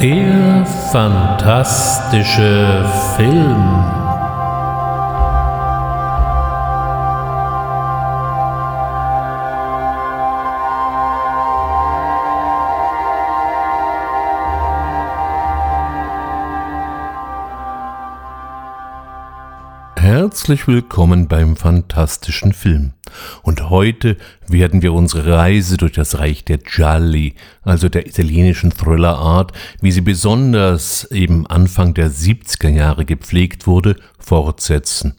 Der fantastische Film. Herzlich willkommen beim fantastischen Film. Und heute werden wir unsere Reise durch das Reich der Gialli, also der italienischen Thriller-Art, wie sie besonders eben Anfang der 70er Jahre gepflegt wurde, fortsetzen.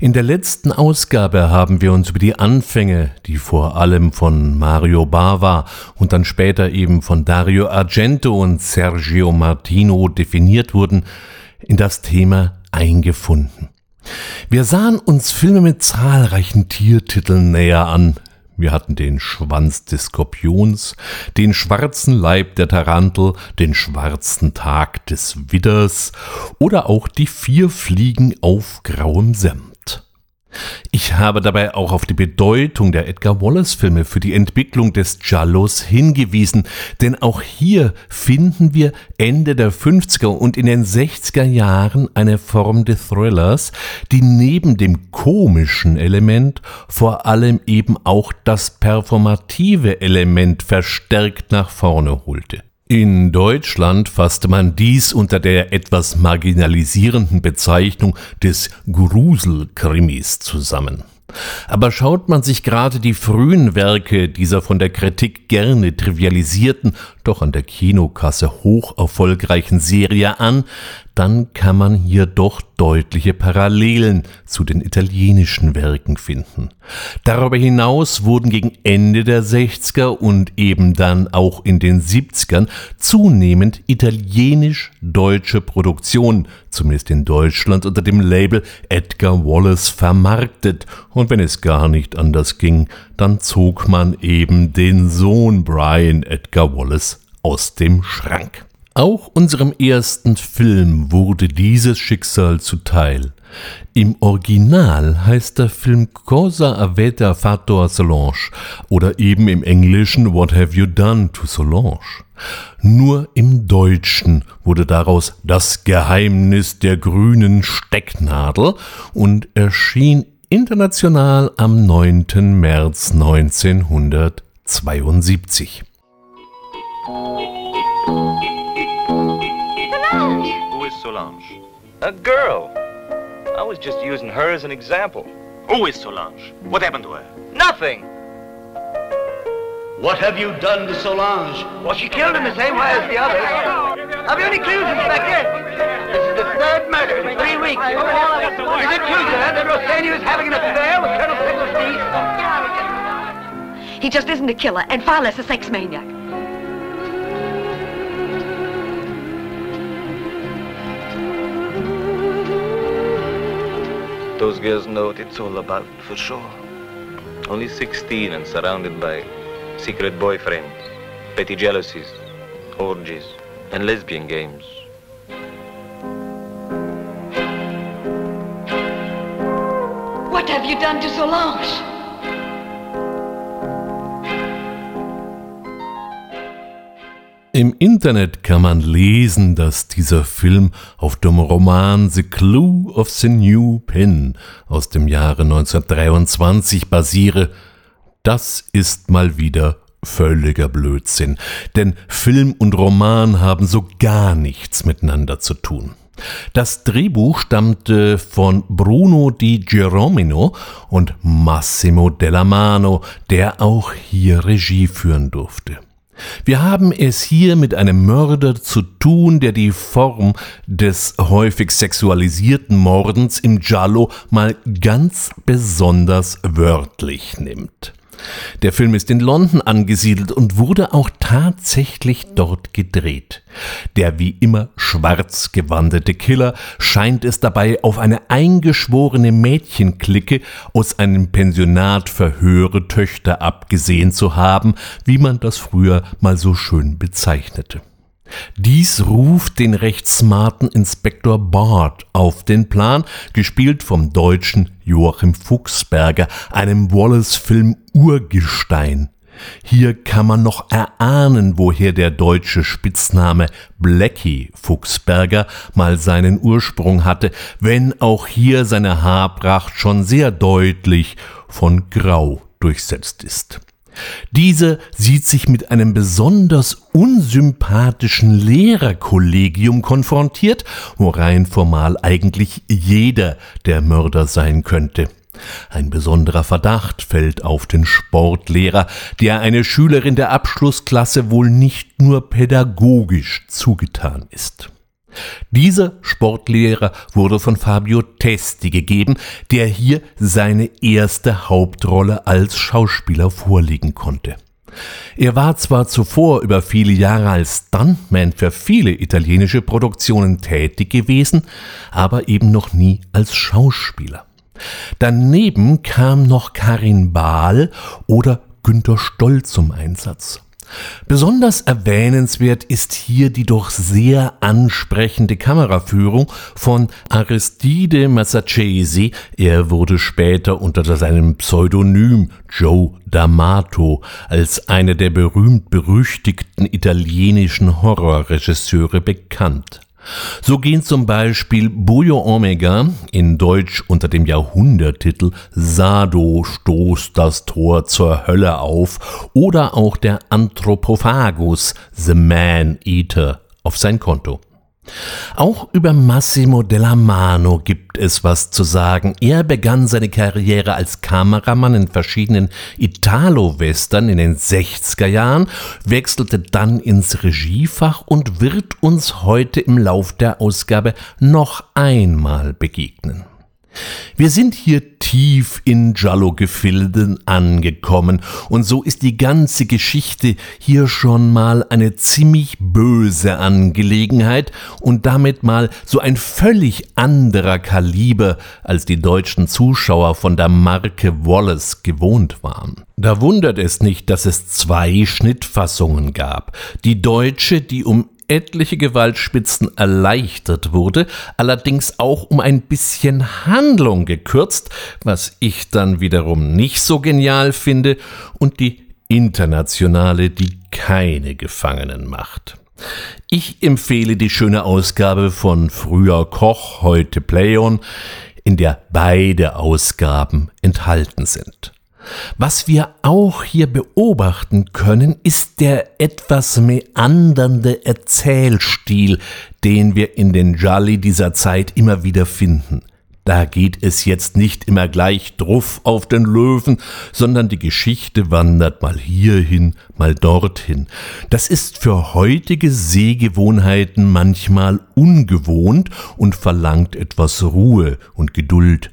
In der letzten Ausgabe haben wir uns über die Anfänge, die vor allem von Mario Bava und dann später eben von Dario Argento und Sergio Martino definiert wurden, in das Thema eingefunden. Wir sahen uns Filme mit zahlreichen Tiertiteln näher an. Wir hatten den Schwanz des Skorpions, den schwarzen Leib der Tarantel, den schwarzen Tag des Widders oder auch die vier Fliegen auf grauem Senf. Ich habe dabei auch auf die Bedeutung der Edgar Wallace-Filme für die Entwicklung des Giallos hingewiesen, denn auch hier finden wir Ende der 50er und in den 60er Jahren eine Form des Thrillers, die neben dem komischen Element vor allem eben auch das performative Element verstärkt nach vorne holte. In Deutschland fasste man dies unter der etwas marginalisierenden Bezeichnung des Gruselkrimis zusammen. Aber schaut man sich gerade die frühen Werke dieser von der Kritik gerne trivialisierten, doch an der Kinokasse hoch erfolgreichen Serie an, dann kann man hier doch deutliche Parallelen zu den italienischen Werken finden. Darüber hinaus wurden gegen Ende der 60er und eben dann auch in den 70ern zunehmend italienisch-deutsche Produktionen, zumindest in Deutschland, unter dem Label Edgar Wallace vermarktet. Und wenn es gar nicht anders ging, dann zog man eben den Sohn Brian Edgar Wallace aus dem Schrank. Auch unserem ersten Film wurde dieses Schicksal zuteil. Im Original heißt der Film Cosa avete fatto a Solange oder eben im Englischen What have you done to Solange? Nur im Deutschen wurde daraus Das Geheimnis der grünen Stecknadel und erschien international am 9. März 1972. Solange? Who is Solange? A girl. I was just using her as an example. Who is Solange? What happened to her? Nothing. What have you done to Solange? Well, she killed him the same way as the others. Have you any clues, Inspector? This is the third murder in three weeks. Is it true, sir, that Rossini was having an affair with Colonel Picklesby? He just isn't a killer, and far less a sex maniac. Those girls know what it's all about, for sure. Only 16 and surrounded by secret boyfriends, petty jealousies, orgies, and lesbian games. What have you done to Solange? Im Internet kann man lesen, dass dieser Film auf dem Roman The Clue of the New Pin aus dem Jahre 1923 basiere. Das ist mal wieder völliger Blödsinn, denn Film und Roman haben so gar nichts miteinander zu tun. Das Drehbuch stammte von Bruno Di Giromino und Massimo Della Mano, der auch hier Regie führen durfte. Wir haben es hier mit einem Mörder zu tun, der die Form des häufig sexualisierten Mordens im Giallo mal ganz besonders wörtlich nimmt. Der Film ist in London angesiedelt und wurde auch tatsächlich dort gedreht. Der wie immer schwarz gewandete Killer scheint es dabei auf eine eingeschworene Mädchenklicke aus einem Pensionat für höhere Töchter abgesehen zu haben, wie man das früher mal so schön bezeichnete. Dies ruft den recht smarten Inspektor Bart auf den Plan, gespielt vom deutschen Joachim Fuchsberger, einem Wallace-Film Urgestein. Hier kann man noch erahnen, woher der deutsche Spitzname Blackie Fuchsberger mal seinen Ursprung hatte, wenn auch hier seine Haarpracht schon sehr deutlich von Grau durchsetzt ist. Diese sieht sich mit einem besonders unsympathischen Lehrerkollegium konfrontiert, wo rein formal eigentlich jeder der Mörder sein könnte. Ein besonderer Verdacht fällt auf den Sportlehrer, der eine Schülerin der Abschlussklasse wohl nicht nur pädagogisch zugetan ist. Dieser Sportlehrer wurde von Fabio Testi gegeben, der hier seine erste Hauptrolle als Schauspieler vorlegen konnte. Er war zwar zuvor über viele Jahre als Stuntman für viele italienische Produktionen tätig gewesen, aber eben noch nie als Schauspieler. Daneben kam noch Karin Bahl oder Günter Stoll zum Einsatz. Besonders erwähnenswert ist hier die doch sehr ansprechende Kameraführung von Aristide Massacesi. Er wurde später unter seinem Pseudonym Joe D'Amato als einer der berühmt-berüchtigten italienischen Horrorregisseure bekannt. So gehen zum Beispiel Bujo Omega in Deutsch unter dem Jahrhunderttitel Sado stoßt das Tor zur Hölle auf oder auch der Anthropophagus The Man Eater auf sein Konto. Auch über Massimo della Mano gibt es was zu sagen. Er begann seine Karriere als Kameramann in verschiedenen Italo-Western in den 60er Jahren, wechselte dann ins Regiefach und wird uns heute im Lauf der Ausgabe noch einmal begegnen. Wir sind hier tief in Giallo-Gefilden angekommen und so ist die ganze Geschichte hier schon mal eine ziemlich böse Angelegenheit und damit mal so ein völlig anderer Kaliber, als die deutschen Zuschauer von der Marke Wallace gewohnt waren. Da wundert es nicht, dass es zwei Schnittfassungen gab. Die deutsche, die um etliche Gewaltspitzen erleichtert wurde, allerdings auch um ein bisschen Handlung gekürzt, was ich dann wiederum nicht so genial finde, und die internationale, die keine Gefangenen macht. Ich empfehle die schöne Ausgabe von Früher Koch, heute Playon, in der beide Ausgaben enthalten sind. Was wir auch hier beobachten können, ist der etwas meandernde Erzählstil, den wir in den Jolly dieser Zeit immer wieder finden. Da geht es jetzt nicht immer gleich druff auf den Löwen, sondern die Geschichte wandert mal hierhin, mal dorthin. Das ist für heutige Sehgewohnheiten manchmal ungewohnt und verlangt etwas Ruhe und Geduld.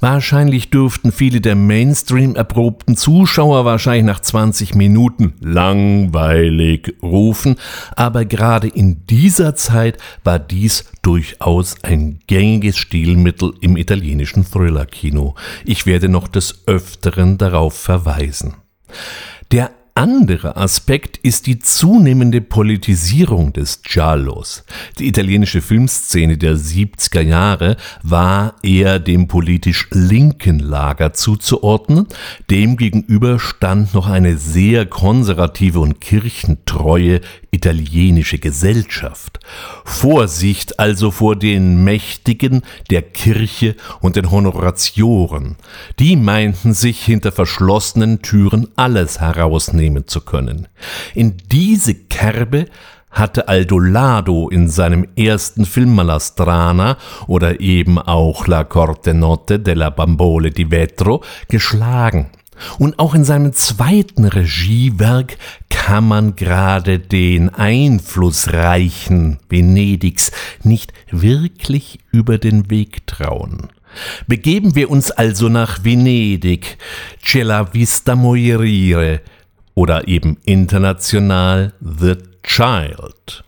Wahrscheinlich dürften viele der Mainstream erprobten Zuschauer wahrscheinlich nach 20 Minuten langweilig rufen, aber gerade in dieser Zeit war dies durchaus ein gängiges Stilmittel im italienischen Thriller-Kino. Ich werde noch des Öfteren darauf verweisen. Der andere Aspekt ist die zunehmende Politisierung des Giallos. Die italienische Filmszene der 70er Jahre war eher dem politisch linken Lager zuzuordnen. Demgegenüber stand noch eine sehr konservative und kirchentreue italienische Gesellschaft. Vorsicht also vor den Mächtigen der Kirche und den Honoratioren. Die meinten sich hinter verschlossenen Türen alles herausnehmen zu können. In diese Kerbe hatte Aldolado in seinem ersten Film Malastrana oder eben auch La Corte Notte della Bambole di Vetro geschlagen. Und auch in seinem zweiten Regiewerk kann man gerade den einflussreichen Venedigs nicht wirklich über den Weg trauen. Begeben wir uns also nach Venedig, Cella Vista Morire oder eben international The Child.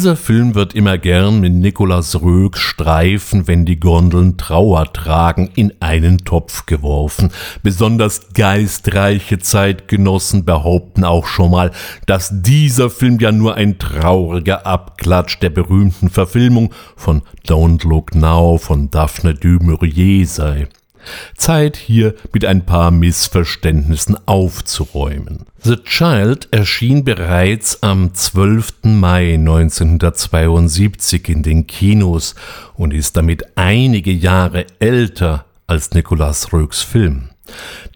Dieser Film wird immer gern mit Nikolaus Röks Streifen, wenn die Gondeln Trauer tragen, in einen Topf geworfen. Besonders geistreiche Zeitgenossen behaupten auch schon mal, dass dieser Film ja nur ein trauriger Abklatsch der berühmten Verfilmung von Don't Look Now von Daphne du Maurier sei. Zeit hier mit ein paar Missverständnissen aufzuräumen. The Child erschien bereits am 12. Mai 1972 in den Kinos und ist damit einige Jahre älter als Nicolas Roegs Film.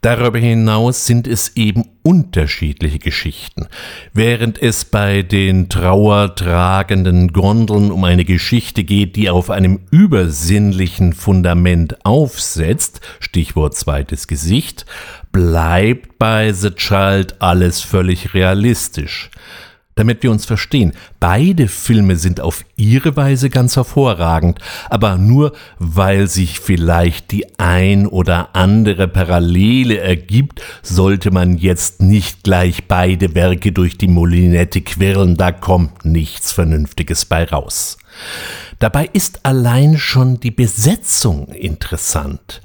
Darüber hinaus sind es eben unterschiedliche Geschichten. Während es bei den trauertragenden Gondeln um eine Geschichte geht, die auf einem übersinnlichen Fundament aufsetzt, Stichwort zweites Gesicht, bleibt bei The Child alles völlig realistisch damit wir uns verstehen. Beide Filme sind auf ihre Weise ganz hervorragend, aber nur weil sich vielleicht die ein oder andere Parallele ergibt, sollte man jetzt nicht gleich beide Werke durch die Molinette quirlen, da kommt nichts Vernünftiges bei raus. Dabei ist allein schon die Besetzung interessant.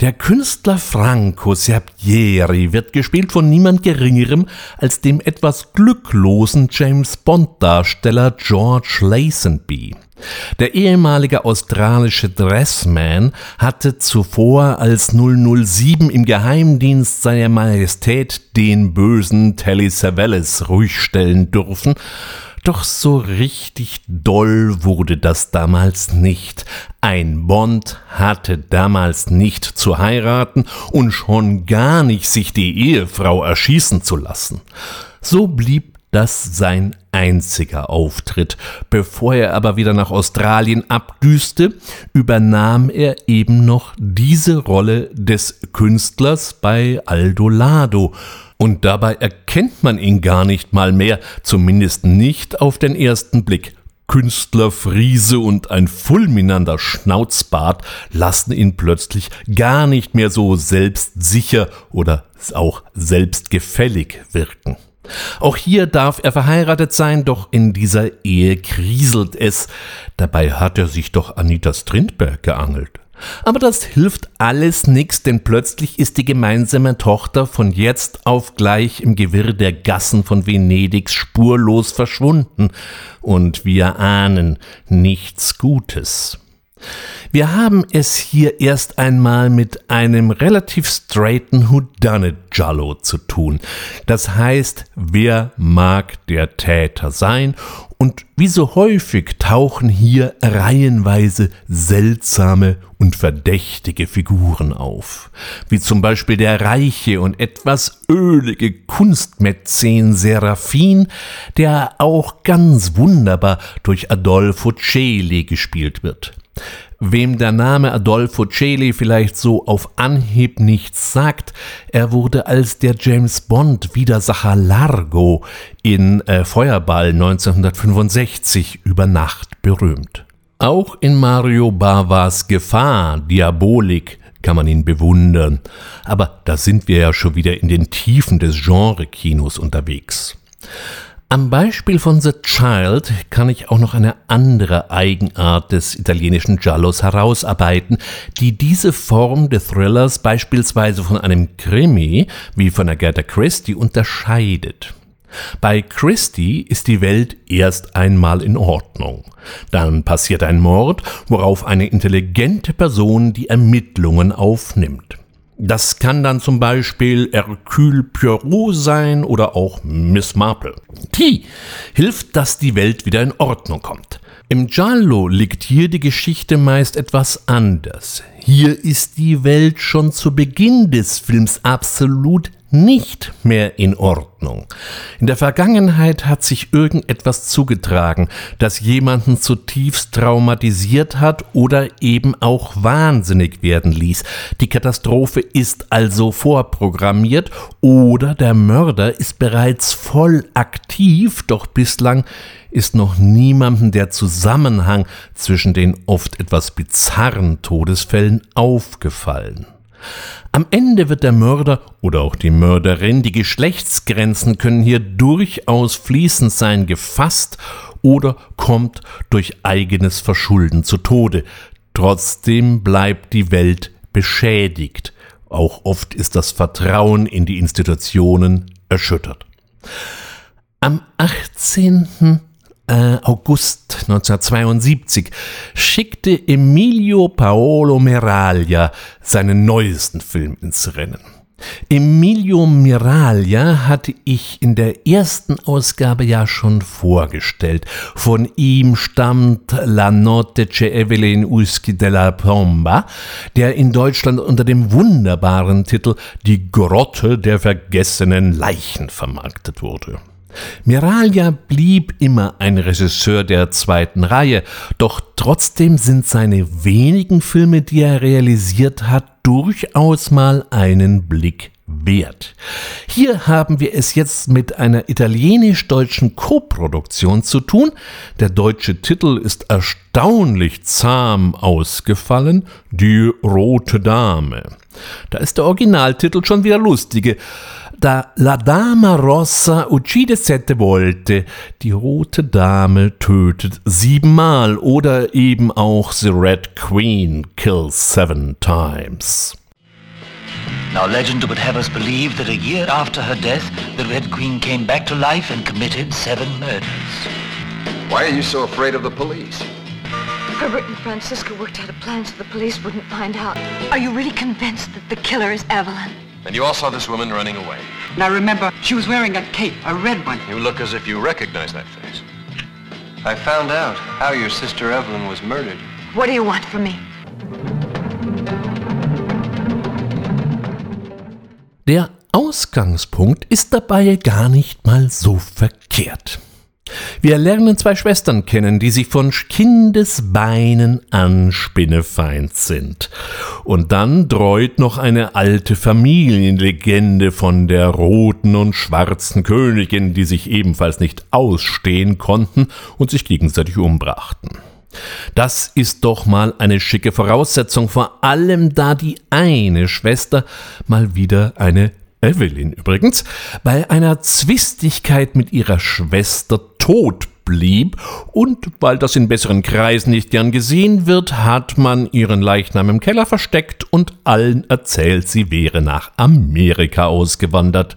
Der Künstler Franco Serpieri wird gespielt von niemand Geringerem als dem etwas glücklosen James Bond-Darsteller George Lazenby. Der ehemalige australische Dressman hatte zuvor als 007 im Geheimdienst seiner Majestät den bösen Telly Savalas ruhig stellen dürfen doch so richtig doll wurde das damals nicht. Ein Bond hatte damals nicht zu heiraten und schon gar nicht sich die Ehefrau erschießen zu lassen. So blieb das sein einziger Auftritt. Bevor er aber wieder nach Australien abdüste, übernahm er eben noch diese Rolle des Künstlers bei Aldo Lado und dabei erkennt man ihn gar nicht mal mehr, zumindest nicht auf den ersten Blick. Künstlerfriese und ein fulminanter Schnauzbart lassen ihn plötzlich gar nicht mehr so selbstsicher oder auch selbstgefällig wirken. Auch hier darf er verheiratet sein, doch in dieser Ehe kriselt es. Dabei hat er sich doch Anita Strindberg geangelt. Aber das hilft alles nix, denn plötzlich ist die gemeinsame Tochter von jetzt auf gleich im Gewirr der Gassen von Venedigs spurlos verschwunden, und wir ahnen nichts Gutes. Wir haben es hier erst einmal mit einem relativ straighten Whodunit Jallo zu tun. Das heißt, wer mag der Täter sein? Und wie so häufig tauchen hier reihenweise seltsame und verdächtige Figuren auf, wie zum Beispiel der reiche und etwas ölige Kunstmäzen Serafin, der auch ganz wunderbar durch Adolfo Celi gespielt wird. Wem der Name Adolfo Celi vielleicht so auf Anhieb nichts sagt, er wurde als der James Bond Widersacher Largo in äh, Feuerball 1965 über Nacht berühmt. Auch in Mario Bavas Gefahr, Diabolik, kann man ihn bewundern, aber da sind wir ja schon wieder in den Tiefen des Genre-Kinos unterwegs. Am Beispiel von The Child kann ich auch noch eine andere Eigenart des italienischen Giallos herausarbeiten, die diese Form des Thrillers beispielsweise von einem Krimi wie von Agatha Christie unterscheidet. Bei Christie ist die Welt erst einmal in Ordnung. Dann passiert ein Mord, worauf eine intelligente Person die Ermittlungen aufnimmt. Das kann dann zum Beispiel Hercule Poirot sein oder auch Miss Marple. Die hilft, dass die Welt wieder in Ordnung kommt. Im Giallo liegt hier die Geschichte meist etwas anders. Hier ist die Welt schon zu Beginn des Films absolut nicht mehr in Ordnung. In der Vergangenheit hat sich irgendetwas zugetragen, das jemanden zutiefst traumatisiert hat oder eben auch wahnsinnig werden ließ. Die Katastrophe ist also vorprogrammiert oder der Mörder ist bereits voll aktiv, doch bislang ist noch niemandem der Zusammenhang zwischen den oft etwas bizarren Todesfällen aufgefallen. Am Ende wird der Mörder oder auch die Mörderin, die Geschlechtsgrenzen können hier durchaus fließend sein, gefasst oder kommt durch eigenes Verschulden zu Tode. Trotzdem bleibt die Welt beschädigt. Auch oft ist das Vertrauen in die Institutionen erschüttert. Am 18. Äh, August 1972 schickte Emilio Paolo Meraglia seinen neuesten Film ins Rennen. Emilio Miraglia hatte ich in der ersten Ausgabe ja schon vorgestellt. Von ihm stammt La Notte c'è Evelyn Uschi della Pomba, der in Deutschland unter dem wunderbaren Titel Die Grotte der vergessenen Leichen vermarktet wurde. Miraglia blieb immer ein Regisseur der zweiten Reihe, doch trotzdem sind seine wenigen Filme, die er realisiert hat, durchaus mal einen Blick wert. Hier haben wir es jetzt mit einer italienisch-deutschen Koproduktion zu tun. Der deutsche Titel ist erstaunlich zahm ausgefallen, Die Rote Dame. Da ist der Originaltitel schon wieder lustige da La Dama Rossa uccide sette volte, die rote Dame tötet siebenmal oder eben auch The Red Queen kills seven times. Now legend would have us believe that a year after her death, the Red Queen came back to life and committed seven murders. Why are you so afraid of the police? Herbert and Francisca worked out a plan so the police wouldn't find out. Are you really convinced that the killer is Evelyn? And you all saw this woman running away. Now remember, she was wearing a cape, a red one. You look as if you recognize that face. I found out how your sister Evelyn was murdered. What do you want from me? Der Ausgangspunkt ist dabei gar nicht mal so verkehrt. Wir lernen zwei Schwestern kennen, die sich von Kindesbeinen an Spinnefeind sind. Und dann dreut noch eine alte Familienlegende von der roten und schwarzen Königin, die sich ebenfalls nicht ausstehen konnten und sich gegenseitig umbrachten. Das ist doch mal eine schicke Voraussetzung, vor allem da die eine Schwester mal wieder eine Evelyn übrigens, bei einer Zwistigkeit mit ihrer Schwester tot blieb und weil das in besseren Kreisen nicht gern gesehen wird, hat man ihren Leichnam im Keller versteckt und allen erzählt, sie wäre nach Amerika ausgewandert.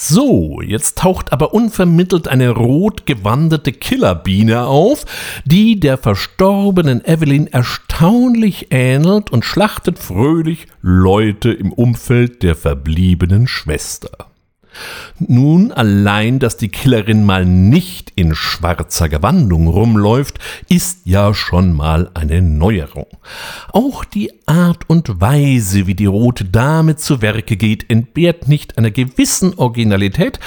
So, jetzt taucht aber unvermittelt eine rot gewanderte Killerbiene auf, die der verstorbenen Evelyn erstaunlich ähnelt und schlachtet fröhlich Leute im Umfeld der verbliebenen Schwester. Nun allein, dass die Killerin mal nicht in schwarzer Gewandung rumläuft, ist ja schon mal eine Neuerung. Auch die Art und Weise, wie die rote Dame zu Werke geht, entbehrt nicht einer gewissen Originalität,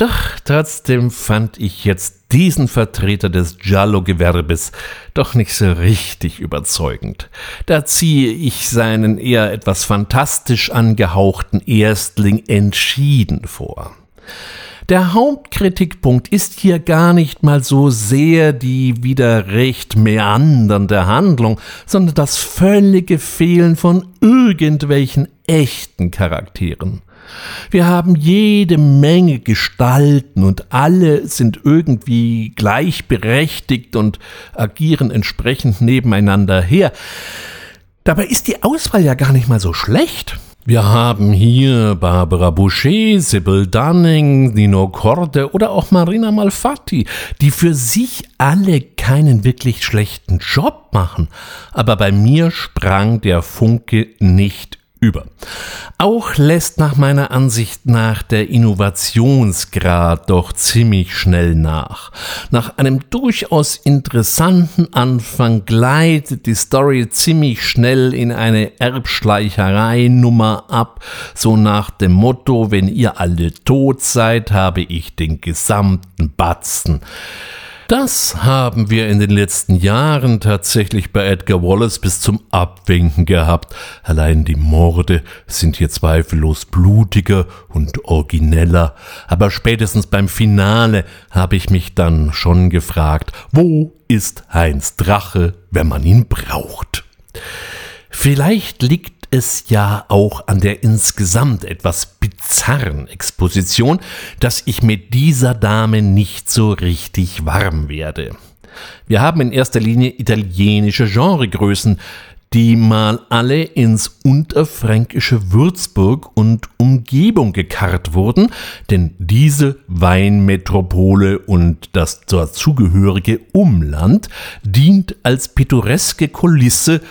doch trotzdem fand ich jetzt diesen Vertreter des Giallo-Gewerbes doch nicht so richtig überzeugend. Da ziehe ich seinen eher etwas fantastisch angehauchten Erstling entschieden vor. Der Hauptkritikpunkt ist hier gar nicht mal so sehr die wieder recht meandernde Handlung, sondern das völlige Fehlen von irgendwelchen echten Charakteren. Wir haben jede Menge Gestalten und alle sind irgendwie gleichberechtigt und agieren entsprechend nebeneinander her. Dabei ist die Auswahl ja gar nicht mal so schlecht. Wir haben hier Barbara Boucher, Sybil Dunning, Nino Corte oder auch Marina Malfatti, die für sich alle keinen wirklich schlechten Job machen. Aber bei mir sprang der Funke nicht über. Auch lässt nach meiner Ansicht nach der Innovationsgrad doch ziemlich schnell nach. Nach einem durchaus interessanten Anfang gleitet die Story ziemlich schnell in eine Erbschleicherei-Nummer ab, so nach dem Motto, wenn ihr alle tot seid, habe ich den gesamten Batzen. Das haben wir in den letzten Jahren tatsächlich bei Edgar Wallace bis zum Abwinken gehabt. Allein die Morde sind hier zweifellos blutiger und origineller. Aber spätestens beim Finale habe ich mich dann schon gefragt, wo ist Heinz Drache, wenn man ihn braucht? Vielleicht liegt es ja auch an der insgesamt etwas bizarren Exposition, dass ich mit dieser Dame nicht so richtig warm werde. Wir haben in erster Linie italienische Genregrößen, die mal alle ins unterfränkische Würzburg und Umgebung gekarrt wurden, denn diese Weinmetropole und das dazugehörige Umland dient als pittoreske Kulisse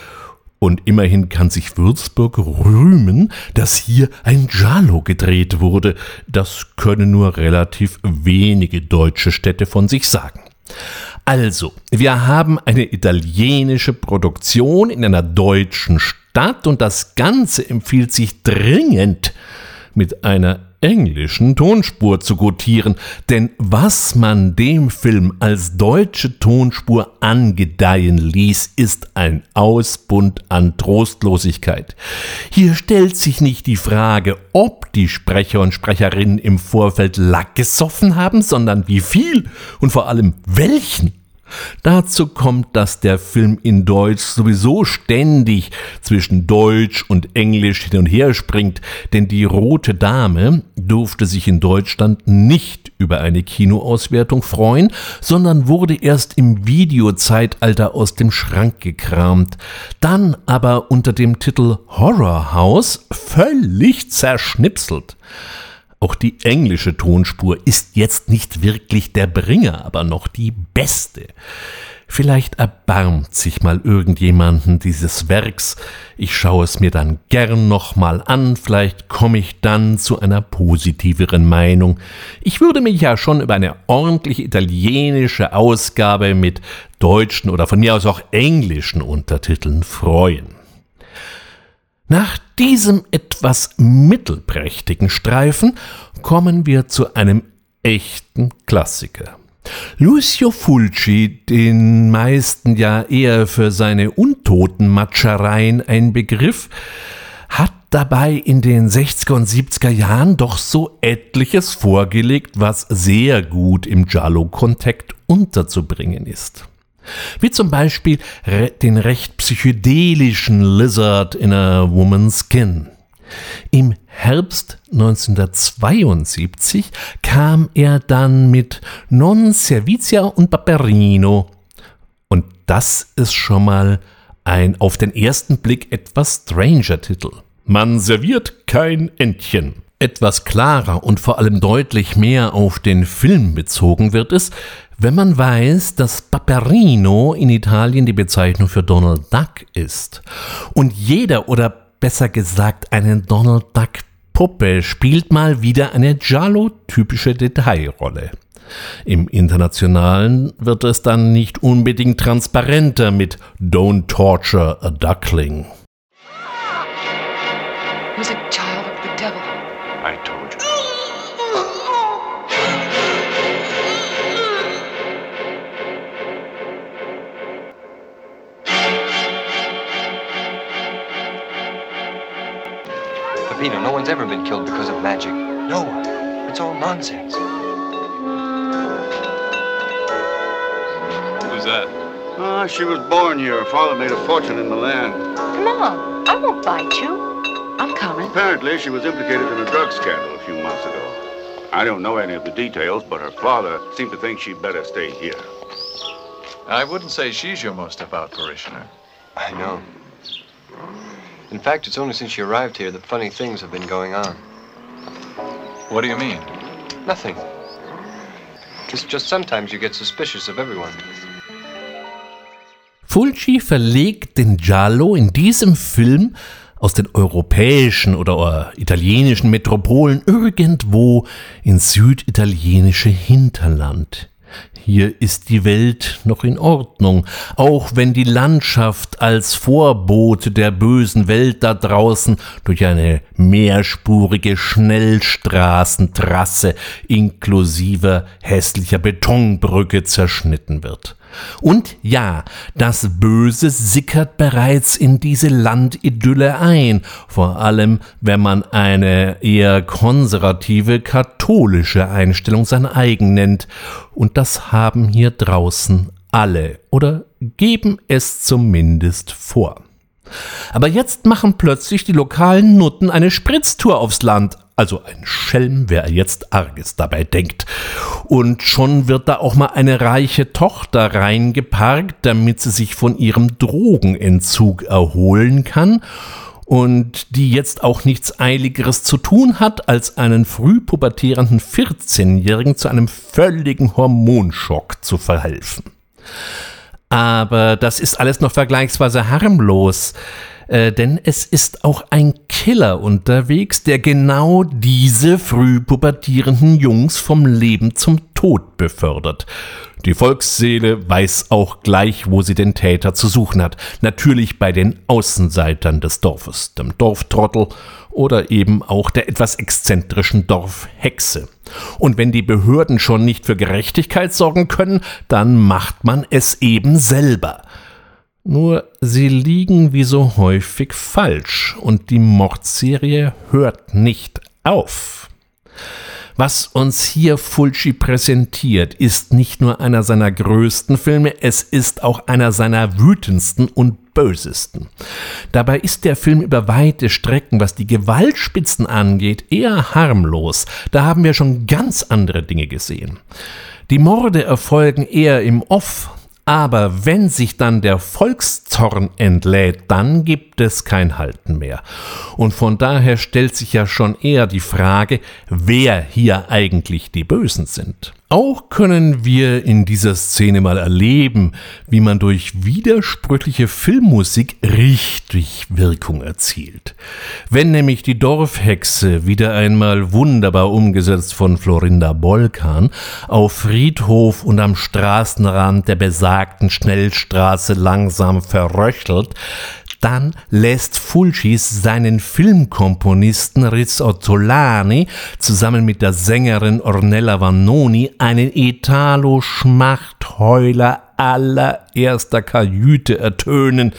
und immerhin kann sich Würzburg rühmen, dass hier ein Giallo gedreht wurde. Das können nur relativ wenige deutsche Städte von sich sagen. Also, wir haben eine italienische Produktion in einer deutschen Stadt und das Ganze empfiehlt sich dringend mit einer englischen Tonspur zu gutieren, denn was man dem Film als deutsche Tonspur angedeihen ließ, ist ein Ausbund an Trostlosigkeit. Hier stellt sich nicht die Frage, ob die Sprecher und Sprecherinnen im Vorfeld Lack gesoffen haben, sondern wie viel und vor allem welchen. Dazu kommt, dass der Film in Deutsch sowieso ständig zwischen Deutsch und Englisch hin und her springt, denn die Rote Dame durfte sich in Deutschland nicht über eine Kinoauswertung freuen, sondern wurde erst im Videozeitalter aus dem Schrank gekramt, dann aber unter dem Titel Horror House völlig zerschnipselt. Auch die englische Tonspur ist jetzt nicht wirklich der Bringer, aber noch die beste. Vielleicht erbarmt sich mal irgendjemanden dieses Werks. Ich schaue es mir dann gern nochmal an. Vielleicht komme ich dann zu einer positiveren Meinung. Ich würde mich ja schon über eine ordentliche italienische Ausgabe mit deutschen oder von mir aus auch englischen Untertiteln freuen. Nach diesem etwas mittelprächtigen Streifen kommen wir zu einem echten Klassiker. Lucio Fulci, den meisten ja eher für seine Untotenmatschereien ein Begriff, hat dabei in den 60er und 70er Jahren doch so etliches vorgelegt, was sehr gut im Giallo-Kontext unterzubringen ist wie zum Beispiel den recht psychedelischen Lizard in a Woman's Skin. Im Herbst 1972 kam er dann mit Non Servizia und Paperino. Und das ist schon mal ein auf den ersten Blick etwas stranger Titel. Man serviert kein Entchen. Etwas klarer und vor allem deutlich mehr auf den Film bezogen wird es, wenn man weiß, dass Paperino in Italien die Bezeichnung für Donald Duck ist und jeder oder besser gesagt eine Donald Duck Puppe spielt mal wieder eine Giallo-typische Detailrolle. Im Internationalen wird es dann nicht unbedingt transparenter mit Don't Torture a Duckling. Peppino, no one's ever been killed because of magic. No one. It's all nonsense. Who's that? Ah, she was born here. Her father made a fortune in Milan. Come on, I won't bite you. I'm coming. Apparently, she was implicated in a drug scandal a few months ago. I don't know any of the details, but her father seemed to think she'd better stay here. I wouldn't say she's your most devout parishioner. I know. In fact, it's only since she arrived here that funny things have been going on. What do you mean? Nothing. It's just sometimes you get suspicious of everyone. Fulci verlegt den Giallo in diesem Film aus den europäischen oder italienischen Metropolen irgendwo ins süditalienische Hinterland. Hier ist die Welt noch in Ordnung, auch wenn die Landschaft als Vorbote der bösen Welt da draußen durch eine mehrspurige Schnellstraßentrasse inklusive hässlicher Betonbrücke zerschnitten wird. Und ja, das Böse sickert bereits in diese Landidylle ein, vor allem wenn man eine eher konservative katholische Einstellung sein eigen nennt, und das haben hier draußen alle oder geben es zumindest vor. Aber jetzt machen plötzlich die lokalen Nutten eine Spritztour aufs Land. Also ein Schelm, wer jetzt Arges dabei denkt. Und schon wird da auch mal eine reiche Tochter reingeparkt, damit sie sich von ihrem Drogenentzug erholen kann und die jetzt auch nichts Eiligeres zu tun hat, als einen frühpubertierenden 14-Jährigen zu einem völligen Hormonschock zu verhelfen. Aber das ist alles noch vergleichsweise harmlos, äh, denn es ist auch ein Killer unterwegs, der genau diese frühpubertierenden Jungs vom Leben zum Tod befördert. Die Volksseele weiß auch gleich, wo sie den Täter zu suchen hat. Natürlich bei den Außenseitern des Dorfes, dem Dorftrottel oder eben auch der etwas exzentrischen Dorfhexe. Und wenn die Behörden schon nicht für Gerechtigkeit sorgen können, dann macht man es eben selber. Nur sie liegen wie so häufig falsch und die Mordserie hört nicht auf. Was uns hier Fulci präsentiert, ist nicht nur einer seiner größten Filme, es ist auch einer seiner wütendsten und bösesten. Dabei ist der Film über weite Strecken, was die Gewaltspitzen angeht, eher harmlos. Da haben wir schon ganz andere Dinge gesehen. Die Morde erfolgen eher im Off, aber wenn sich dann der Volkszorn entlädt, dann gibt es kein Halten mehr. Und von daher stellt sich ja schon eher die Frage, wer hier eigentlich die Bösen sind. Auch können wir in dieser Szene mal erleben, wie man durch widersprüchliche Filmmusik richtig Wirkung erzielt. Wenn nämlich die Dorfhexe, wieder einmal wunderbar umgesetzt von Florinda Bolkan, auf Friedhof und am Straßenrand der besagten Schnellstraße langsam verröchelt, dann lässt Fulcis seinen Filmkomponisten Riz Ortolani zusammen mit der Sängerin Ornella Vanoni einen Italo-Schmachtheuler allererster Kajüte ertönen,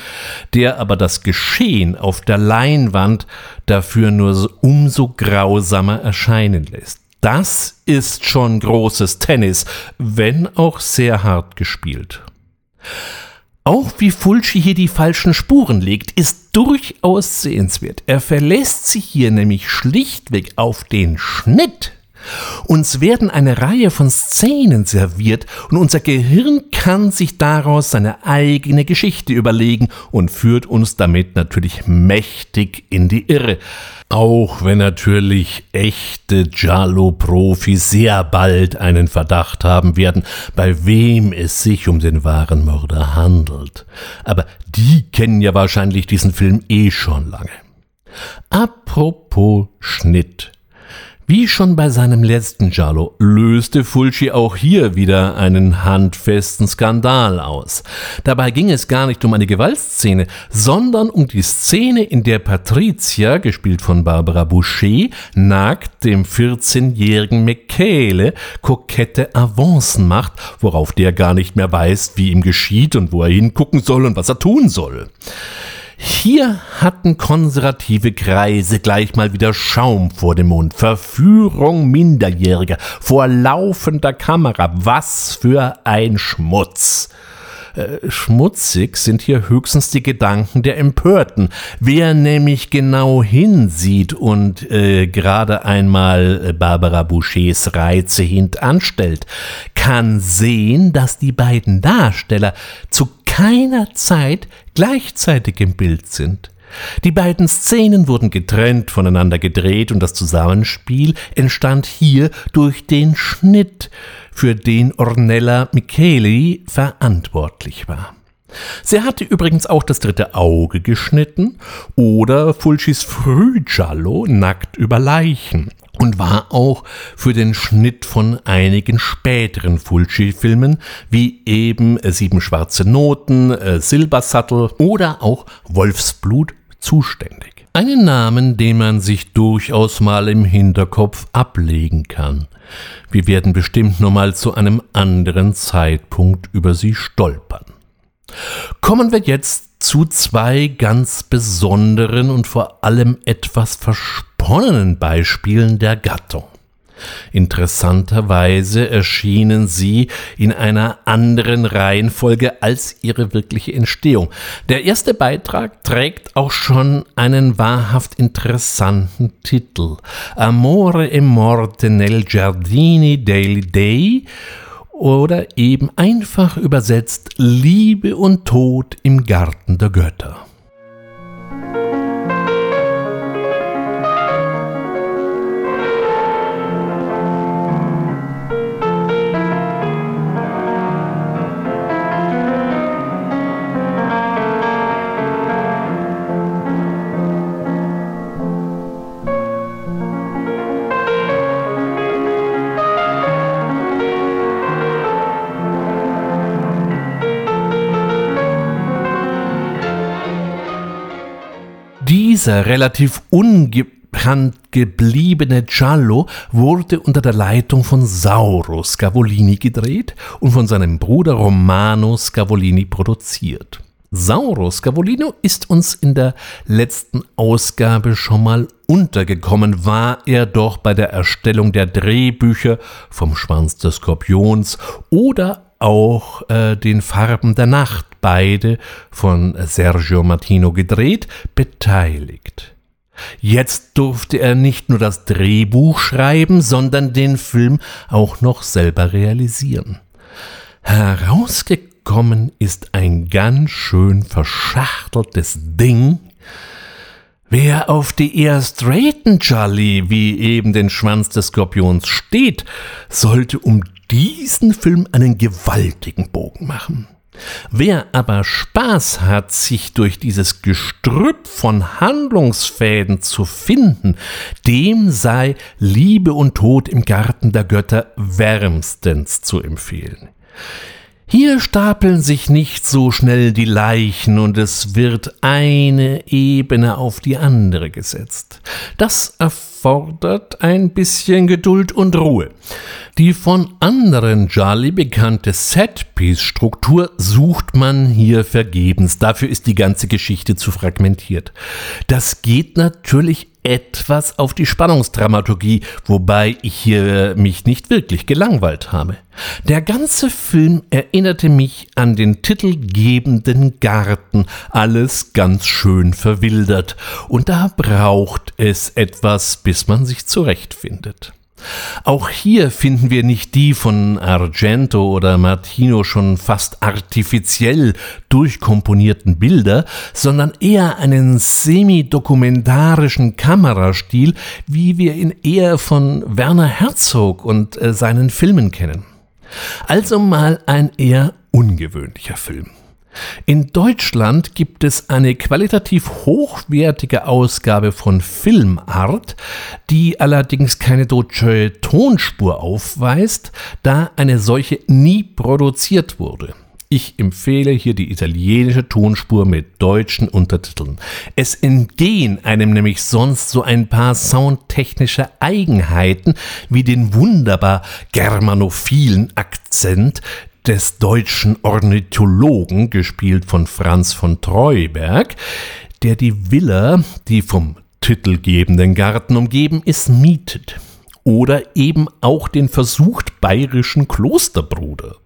der aber das Geschehen auf der Leinwand dafür nur umso grausamer erscheinen lässt. Das ist schon großes Tennis, wenn auch sehr hart gespielt. Auch wie Fulci hier die falschen Spuren legt, ist durchaus sehenswert. Er verlässt sich hier nämlich schlichtweg auf den Schnitt. Uns werden eine Reihe von Szenen serviert und unser Gehirn kann sich daraus seine eigene Geschichte überlegen und führt uns damit natürlich mächtig in die Irre. Auch wenn natürlich echte Giallo-Profis sehr bald einen Verdacht haben werden, bei wem es sich um den wahren Mörder handelt. Aber die kennen ja wahrscheinlich diesen Film eh schon lange. Apropos Schnitt. Wie schon bei seinem letzten Giallo löste Fulci auch hier wieder einen handfesten Skandal aus. Dabei ging es gar nicht um eine Gewaltszene, sondern um die Szene, in der Patricia, gespielt von Barbara Boucher, nackt dem 14-jährigen Michele kokette Avancen macht, worauf der gar nicht mehr weiß, wie ihm geschieht und wo er hingucken soll und was er tun soll. Hier hatten konservative Kreise gleich mal wieder Schaum vor dem Mund. Verführung Minderjähriger vor laufender Kamera. Was für ein Schmutz. Äh, schmutzig sind hier höchstens die Gedanken der Empörten. Wer nämlich genau hinsieht und äh, gerade einmal äh, Barbara Bouchers Reize hintanstellt, kann sehen, dass die beiden Darsteller zu keiner Zeit gleichzeitig im Bild sind. Die beiden Szenen wurden getrennt voneinander gedreht und das Zusammenspiel entstand hier durch den Schnitt, für den Ornella Micheli verantwortlich war. Sie hatte übrigens auch das dritte Auge geschnitten oder Fulcis Frühgiallo nackt über Leichen und war auch für den Schnitt von einigen späteren Fulci-Filmen wie eben Sieben schwarze Noten, äh, Silbersattel oder auch Wolfsblut zuständig. Einen Namen, den man sich durchaus mal im Hinterkopf ablegen kann. Wir werden bestimmt noch mal zu einem anderen Zeitpunkt über sie stolpern. Kommen wir jetzt zu zwei ganz besonderen und vor allem etwas versponnenen Beispielen der Gattung. Interessanterweise erschienen sie in einer anderen Reihenfolge als ihre wirkliche Entstehung. Der erste Beitrag trägt auch schon einen wahrhaft interessanten Titel. Amore e morte nel giardini dei dei oder eben einfach übersetzt Liebe und Tod im Garten der Götter. Dieser relativ unbekannt gebliebene Giallo wurde unter der Leitung von Sauro Scavolini gedreht und von seinem Bruder Romano Scavolini produziert. Sauro Scavolino ist uns in der letzten Ausgabe schon mal untergekommen, war er doch bei der Erstellung der Drehbücher vom Schwanz des Skorpions oder auch äh, den Farben der Nacht, beide von Sergio Martino gedreht, beteiligt. Jetzt durfte er nicht nur das Drehbuch schreiben, sondern den Film auch noch selber realisieren. Herausgekommen ist ein ganz schön verschachteltes Ding, Wer auf die eher straighten Charlie, wie eben den Schwanz des Skorpions steht, sollte um diesen Film einen gewaltigen Bogen machen. Wer aber Spaß hat, sich durch dieses Gestrüpp von Handlungsfäden zu finden, dem sei Liebe und Tod im Garten der Götter wärmstens zu empfehlen. Hier stapeln sich nicht so schnell die Leichen und es wird eine Ebene auf die andere gesetzt. Das erfordert ein bisschen Geduld und Ruhe. Die von anderen Jolly bekannte Setpiece-Struktur sucht man hier vergebens. Dafür ist die ganze Geschichte zu fragmentiert. Das geht natürlich etwas auf die Spannungsdramaturgie, wobei ich hier mich nicht wirklich gelangweilt habe. Der ganze Film erinnerte mich an den titelgebenden Garten, alles ganz schön verwildert, und da braucht es etwas, bis man sich zurechtfindet. Auch hier finden wir nicht die von Argento oder Martino schon fast artifiziell durchkomponierten Bilder, sondern eher einen semi-dokumentarischen Kamerastil, wie wir ihn eher von Werner Herzog und äh, seinen Filmen kennen. Also mal ein eher ungewöhnlicher Film. In Deutschland gibt es eine qualitativ hochwertige Ausgabe von Filmart, die allerdings keine deutsche Tonspur aufweist, da eine solche nie produziert wurde. Ich empfehle hier die italienische Tonspur mit deutschen Untertiteln. Es entgehen einem nämlich sonst so ein paar soundtechnische Eigenheiten wie den wunderbar germanophilen Akzent, des deutschen Ornithologen, gespielt von Franz von Treuberg, der die Villa, die vom titelgebenden Garten umgeben ist, mietet. Oder eben auch den versucht bayerischen Klosterbruder.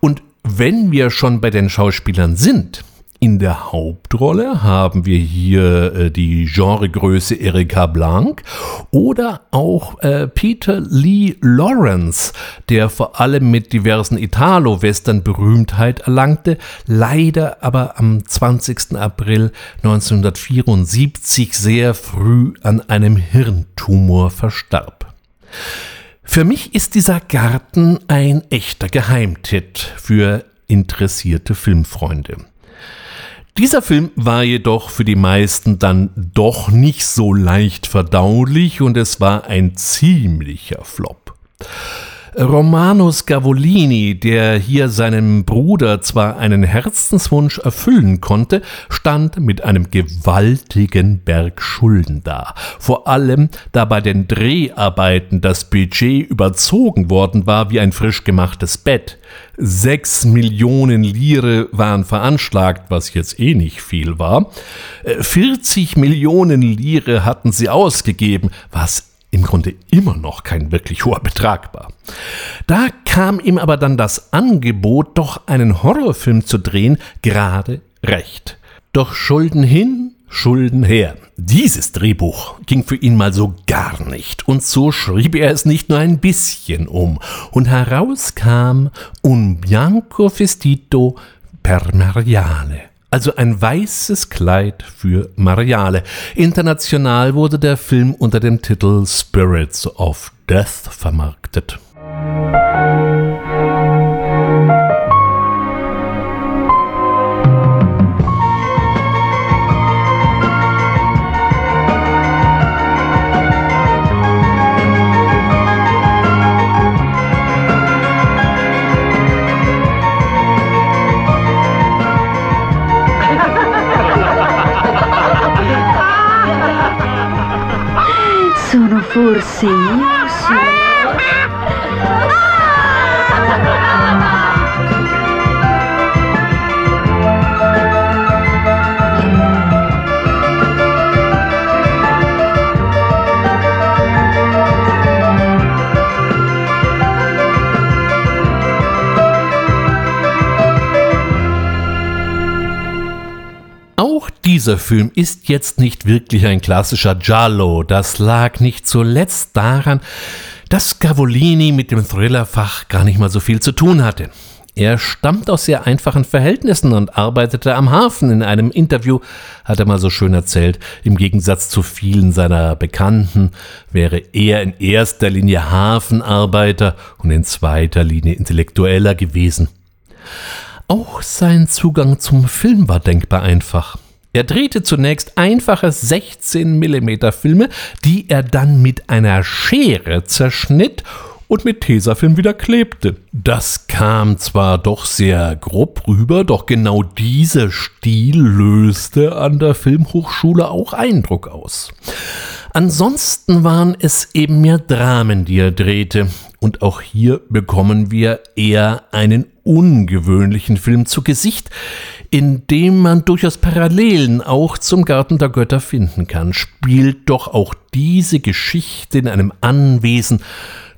Und wenn wir schon bei den Schauspielern sind, in der Hauptrolle haben wir hier äh, die Genregröße Erika Blanc oder auch äh, Peter Lee Lawrence, der vor allem mit diversen Italo-Western Berühmtheit erlangte, leider aber am 20. April 1974 sehr früh an einem Hirntumor verstarb. Für mich ist dieser Garten ein echter Geheimtipp für interessierte Filmfreunde. Dieser Film war jedoch für die meisten dann doch nicht so leicht verdaulich und es war ein ziemlicher Flop. Romano Scavolini, der hier seinem Bruder zwar einen Herzenswunsch erfüllen konnte, stand mit einem gewaltigen Berg Schulden da. Vor allem, da bei den Dreharbeiten das Budget überzogen worden war wie ein frisch gemachtes Bett. Sechs Millionen Lire waren veranschlagt, was jetzt eh nicht viel war. 40 Millionen Lire hatten sie ausgegeben, was im Grunde immer noch kein wirklich hoher Betrag war. Da kam ihm aber dann das Angebot, doch einen Horrorfilm zu drehen, gerade recht. Doch Schulden hin, Schulden her. Dieses Drehbuch ging für ihn mal so gar nicht, und so schrieb er es nicht nur ein bisschen um, und heraus kam Un bianco vestito per Mariale also ein weißes Kleid für Mariale. International wurde der Film unter dem Titel Spirits of Death vermarktet. Forse sim? Dieser Film ist jetzt nicht wirklich ein klassischer Giallo. Das lag nicht zuletzt daran, dass Gavolini mit dem Thrillerfach gar nicht mal so viel zu tun hatte. Er stammt aus sehr einfachen Verhältnissen und arbeitete am Hafen. In einem Interview hat er mal so schön erzählt, im Gegensatz zu vielen seiner Bekannten wäre er in erster Linie Hafenarbeiter und in zweiter Linie Intellektueller gewesen. Auch sein Zugang zum Film war denkbar einfach. Er drehte zunächst einfache 16 mm Filme, die er dann mit einer Schere zerschnitt und mit Tesafilm wieder klebte. Das kam zwar doch sehr grob rüber, doch genau dieser Stil löste an der Filmhochschule auch Eindruck aus. Ansonsten waren es eben mehr Dramen, die er drehte. Und auch hier bekommen wir eher einen ungewöhnlichen Film zu Gesicht, in dem man durchaus Parallelen auch zum Garten der Götter finden kann, spielt doch auch diese Geschichte in einem Anwesen,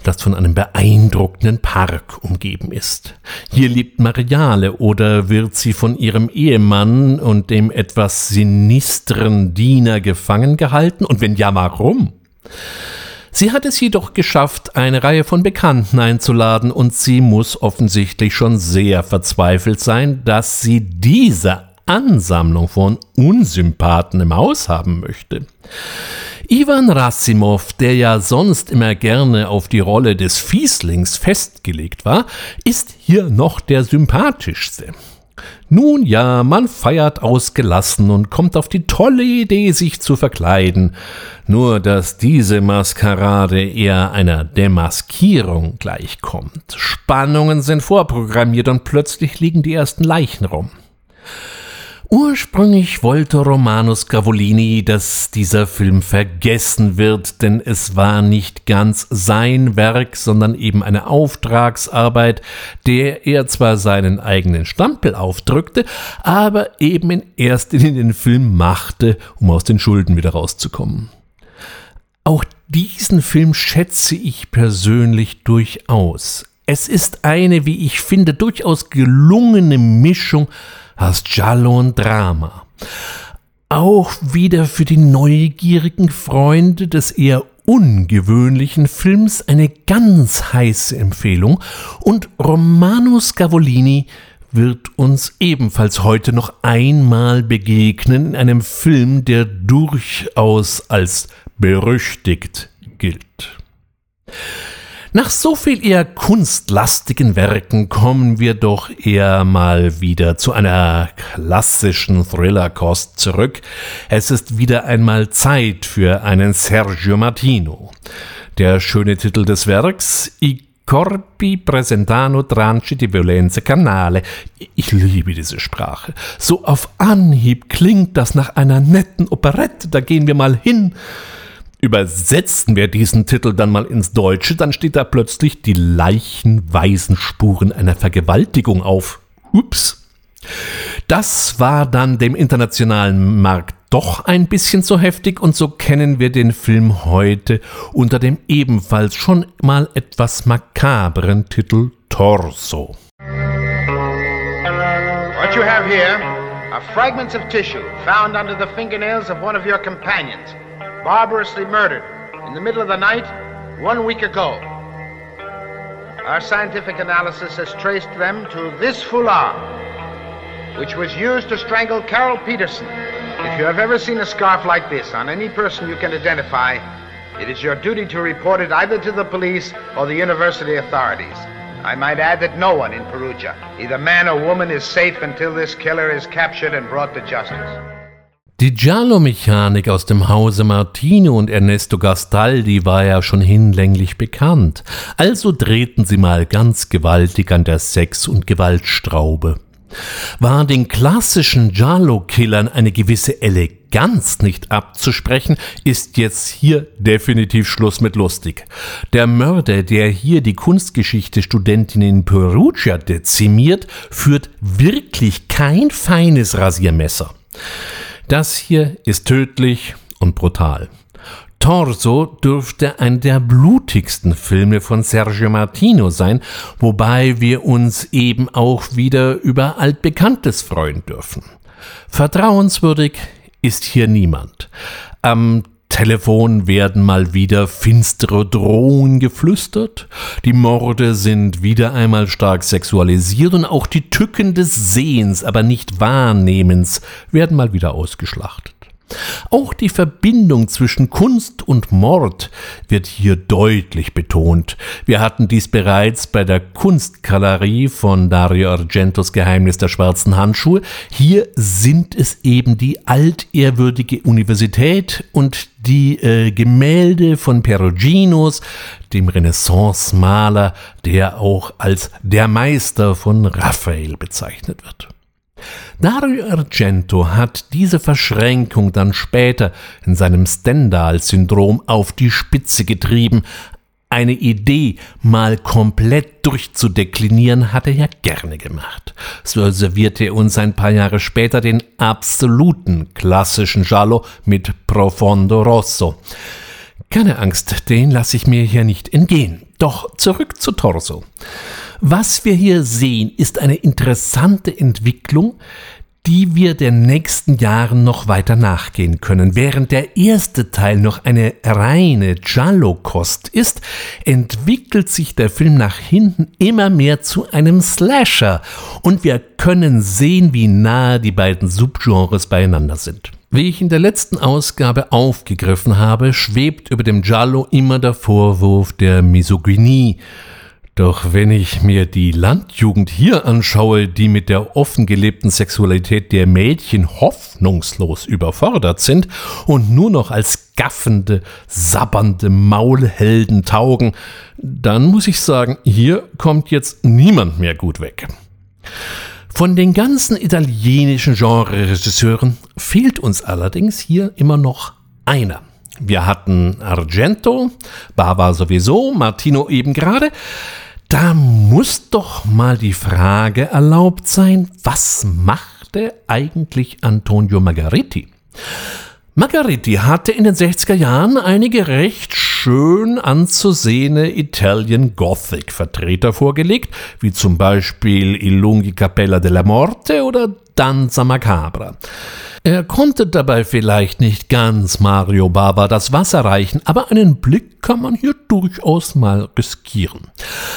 das von einem beeindruckenden Park umgeben ist. Hier lebt Mariale oder wird sie von ihrem Ehemann und dem etwas sinistren Diener gefangen gehalten? Und wenn ja, warum? Sie hat es jedoch geschafft, eine Reihe von Bekannten einzuladen, und sie muss offensichtlich schon sehr verzweifelt sein, dass sie diese Ansammlung von Unsympathen im Haus haben möchte. Ivan Rassimov, der ja sonst immer gerne auf die Rolle des Fieslings festgelegt war, ist hier noch der sympathischste. Nun ja, man feiert ausgelassen und kommt auf die tolle Idee, sich zu verkleiden. Nur dass diese Maskerade eher einer Demaskierung gleichkommt. Spannungen sind vorprogrammiert und plötzlich liegen die ersten Leichen rum. Ursprünglich wollte Romanus Gavolini, dass dieser Film vergessen wird, denn es war nicht ganz sein Werk, sondern eben eine Auftragsarbeit, der er zwar seinen eigenen Stampel aufdrückte, aber eben in erster Linie den Film machte, um aus den Schulden wieder rauszukommen. Auch diesen Film schätze ich persönlich durchaus. Es ist eine, wie ich finde, durchaus gelungene Mischung Giallo und Drama. Auch wieder für die neugierigen Freunde des eher ungewöhnlichen Films eine ganz heiße Empfehlung und Romano Scavolini wird uns ebenfalls heute noch einmal begegnen in einem Film, der durchaus als berüchtigt gilt. Nach so viel eher kunstlastigen Werken kommen wir doch eher mal wieder zu einer klassischen Thrillerkost zurück. Es ist wieder einmal Zeit für einen Sergio Martino. Der schöne Titel des Werks I Corpi presentano tranci di violenza canale. Ich liebe diese Sprache. So auf Anhieb klingt das nach einer netten Operette. Da gehen wir mal hin. Übersetzen wir diesen Titel dann mal ins Deutsche, dann steht da plötzlich die leichenweisen Spuren einer Vergewaltigung auf. Ups. Das war dann dem internationalen Markt doch ein bisschen zu heftig und so kennen wir den Film heute unter dem ebenfalls schon mal etwas makabren Titel Torso. What you have here are fragments of tissue found under the fingernails of one of your companions, barbarously murdered in the middle of the night one week ago. Our scientific analysis has traced them to this foulard, which was used to strangle Carol Peterson. If you have ever seen a scarf like this on any person you can identify, it is your duty to report it either to the police or the university authorities. I might add that no one in Perugia, either man or woman, is safe until this killer is captured and brought to justice. Die Giallo-Mechanik aus dem Hause Martino und Ernesto Gastaldi war ja schon hinlänglich bekannt, also drehten sie mal ganz gewaltig an der Sex- und Gewaltstraube. War den klassischen Giallo-Killern eine gewisse Eleganz nicht abzusprechen, ist jetzt hier definitiv Schluss mit lustig. Der Mörder, der hier die Kunstgeschichte-Studentin in Perugia dezimiert, führt wirklich kein feines Rasiermesser. Das hier ist tödlich und brutal. Torso dürfte ein der blutigsten Filme von Sergio Martino sein, wobei wir uns eben auch wieder über altbekanntes freuen dürfen. Vertrauenswürdig ist hier niemand. Am Telefon werden mal wieder finstere Drohungen geflüstert, die Morde sind wieder einmal stark sexualisiert und auch die Tücken des Sehens, aber nicht Wahrnehmens werden mal wieder ausgeschlachtet. Auch die Verbindung zwischen Kunst und Mord wird hier deutlich betont. Wir hatten dies bereits bei der Kunstgalerie von Dario Argentos Geheimnis der schwarzen Handschuhe. Hier sind es eben die altehrwürdige Universität und die äh, Gemälde von Peruginos, dem Renaissance-Maler, der auch als der Meister von Raphael bezeichnet wird. Dario Argento hat diese Verschränkung dann später in seinem Stendhal-Syndrom auf die Spitze getrieben. Eine Idee mal komplett durchzudeklinieren, hat er ja gerne gemacht. So servierte er uns ein paar Jahre später den absoluten klassischen Giallo mit Profondo Rosso. Keine Angst, den lasse ich mir hier nicht entgehen. Doch zurück zu Torso. Was wir hier sehen, ist eine interessante Entwicklung, die wir den nächsten Jahren noch weiter nachgehen können. Während der erste Teil noch eine reine Giallo-Kost ist, entwickelt sich der Film nach hinten immer mehr zu einem Slasher und wir können sehen, wie nahe die beiden Subgenres beieinander sind. Wie ich in der letzten Ausgabe aufgegriffen habe, schwebt über dem Giallo immer der Vorwurf der Misogynie. Doch wenn ich mir die Landjugend hier anschaue, die mit der offen gelebten Sexualität der Mädchen hoffnungslos überfordert sind und nur noch als gaffende, sabbernde Maulhelden taugen, dann muss ich sagen, hier kommt jetzt niemand mehr gut weg. Von den ganzen italienischen Genre-Regisseuren fehlt uns allerdings hier immer noch einer. Wir hatten Argento, Bava sowieso, Martino eben gerade. Da muss doch mal die Frage erlaubt sein, was machte eigentlich Antonio Margheriti? Margheriti hatte in den 60er Jahren einige recht schön anzusehende Italian Gothic Vertreter vorgelegt, wie zum Beispiel Il Lunghi Capella della Morte oder Danza Macabra. Er konnte dabei vielleicht nicht ganz Mario Bava das Wasser reichen, aber einen Blick kann man hier durchaus mal riskieren.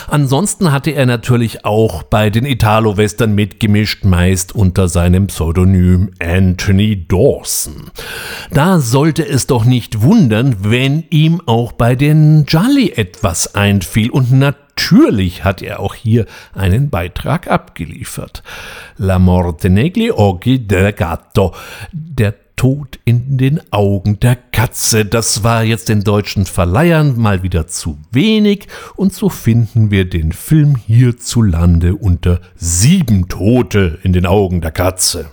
Ansonsten hatte er natürlich auch bei den Italo-Western mitgemischt, meist unter seinem Pseudonym Anthony Dawson. Da sollte es doch nicht wundern, wenn ihm auch bei den Jolly etwas einfiel und natürlich natürlich hat er auch hier einen Beitrag abgeliefert. La morte negli occhi del gatto. Der Tod in den Augen der Katze. Das war jetzt den deutschen Verleihern mal wieder zu wenig und so finden wir den Film hierzulande unter Sieben Tote in den Augen der Katze.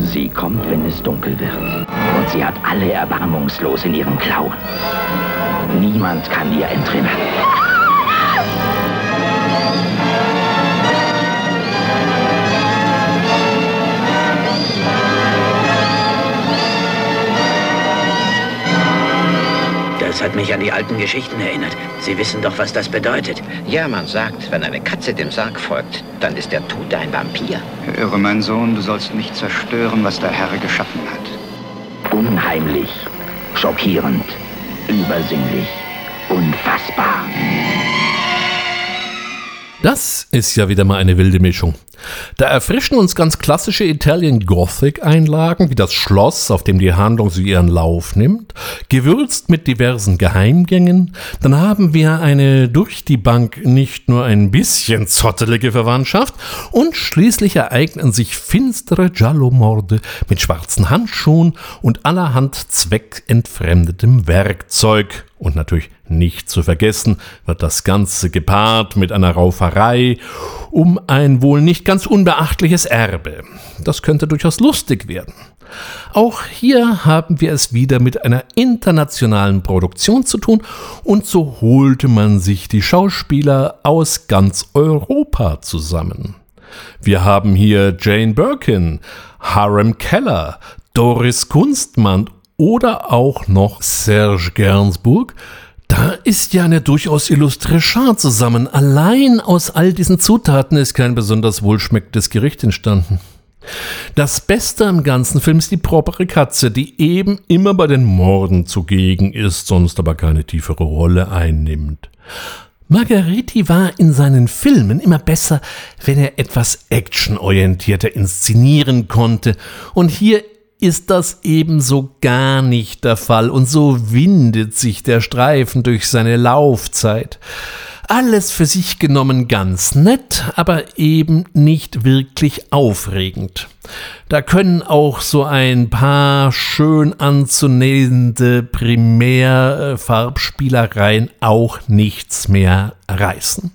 Sie kommt, wenn es dunkel wird. Und sie hat alle erbarmungslos in ihren Klauen. Niemand kann ihr entrinnen. Mich an die alten Geschichten erinnert. Sie wissen doch, was das bedeutet. Ja, man sagt, wenn eine Katze dem Sarg folgt, dann ist der Tote ein Vampir. Höre, mein Sohn, du sollst nicht zerstören, was der Herr geschaffen hat. Unheimlich, schockierend, übersinnlich, unfassbar. Das ist ja wieder mal eine wilde Mischung. Da erfrischen uns ganz klassische Italian Gothic Einlagen, wie das Schloss, auf dem die Handlung so ihren Lauf nimmt, gewürzt mit diversen Geheimgängen. Dann haben wir eine durch die Bank nicht nur ein bisschen zottelige Verwandtschaft und schließlich ereignen sich finstere Giallo-Morde mit schwarzen Handschuhen und allerhand zweckentfremdetem Werkzeug. Und natürlich nicht zu vergessen wird das Ganze gepaart mit einer Rauferei um ein wohl nicht ganz unbeachtliches Erbe. Das könnte durchaus lustig werden. Auch hier haben wir es wieder mit einer internationalen Produktion zu tun und so holte man sich die Schauspieler aus ganz Europa zusammen. Wir haben hier Jane Birkin, Harem Keller, Doris Kunstmann oder auch noch Serge Gainsbourg, da ist ja eine durchaus illustre Schar zusammen. Allein aus all diesen Zutaten ist kein besonders wohlschmeckendes Gericht entstanden. Das Beste am ganzen Film ist die propere Katze, die eben immer bei den Morden zugegen ist, sonst aber keine tiefere Rolle einnimmt. Margheriti war in seinen Filmen immer besser, wenn er etwas actionorientierter inszenieren konnte, und hier ist das ebenso gar nicht der Fall und so windet sich der Streifen durch seine Laufzeit. Alles für sich genommen ganz nett, aber eben nicht wirklich aufregend. Da können auch so ein paar schön anzunehmende Primärfarbspielereien auch nichts mehr reißen.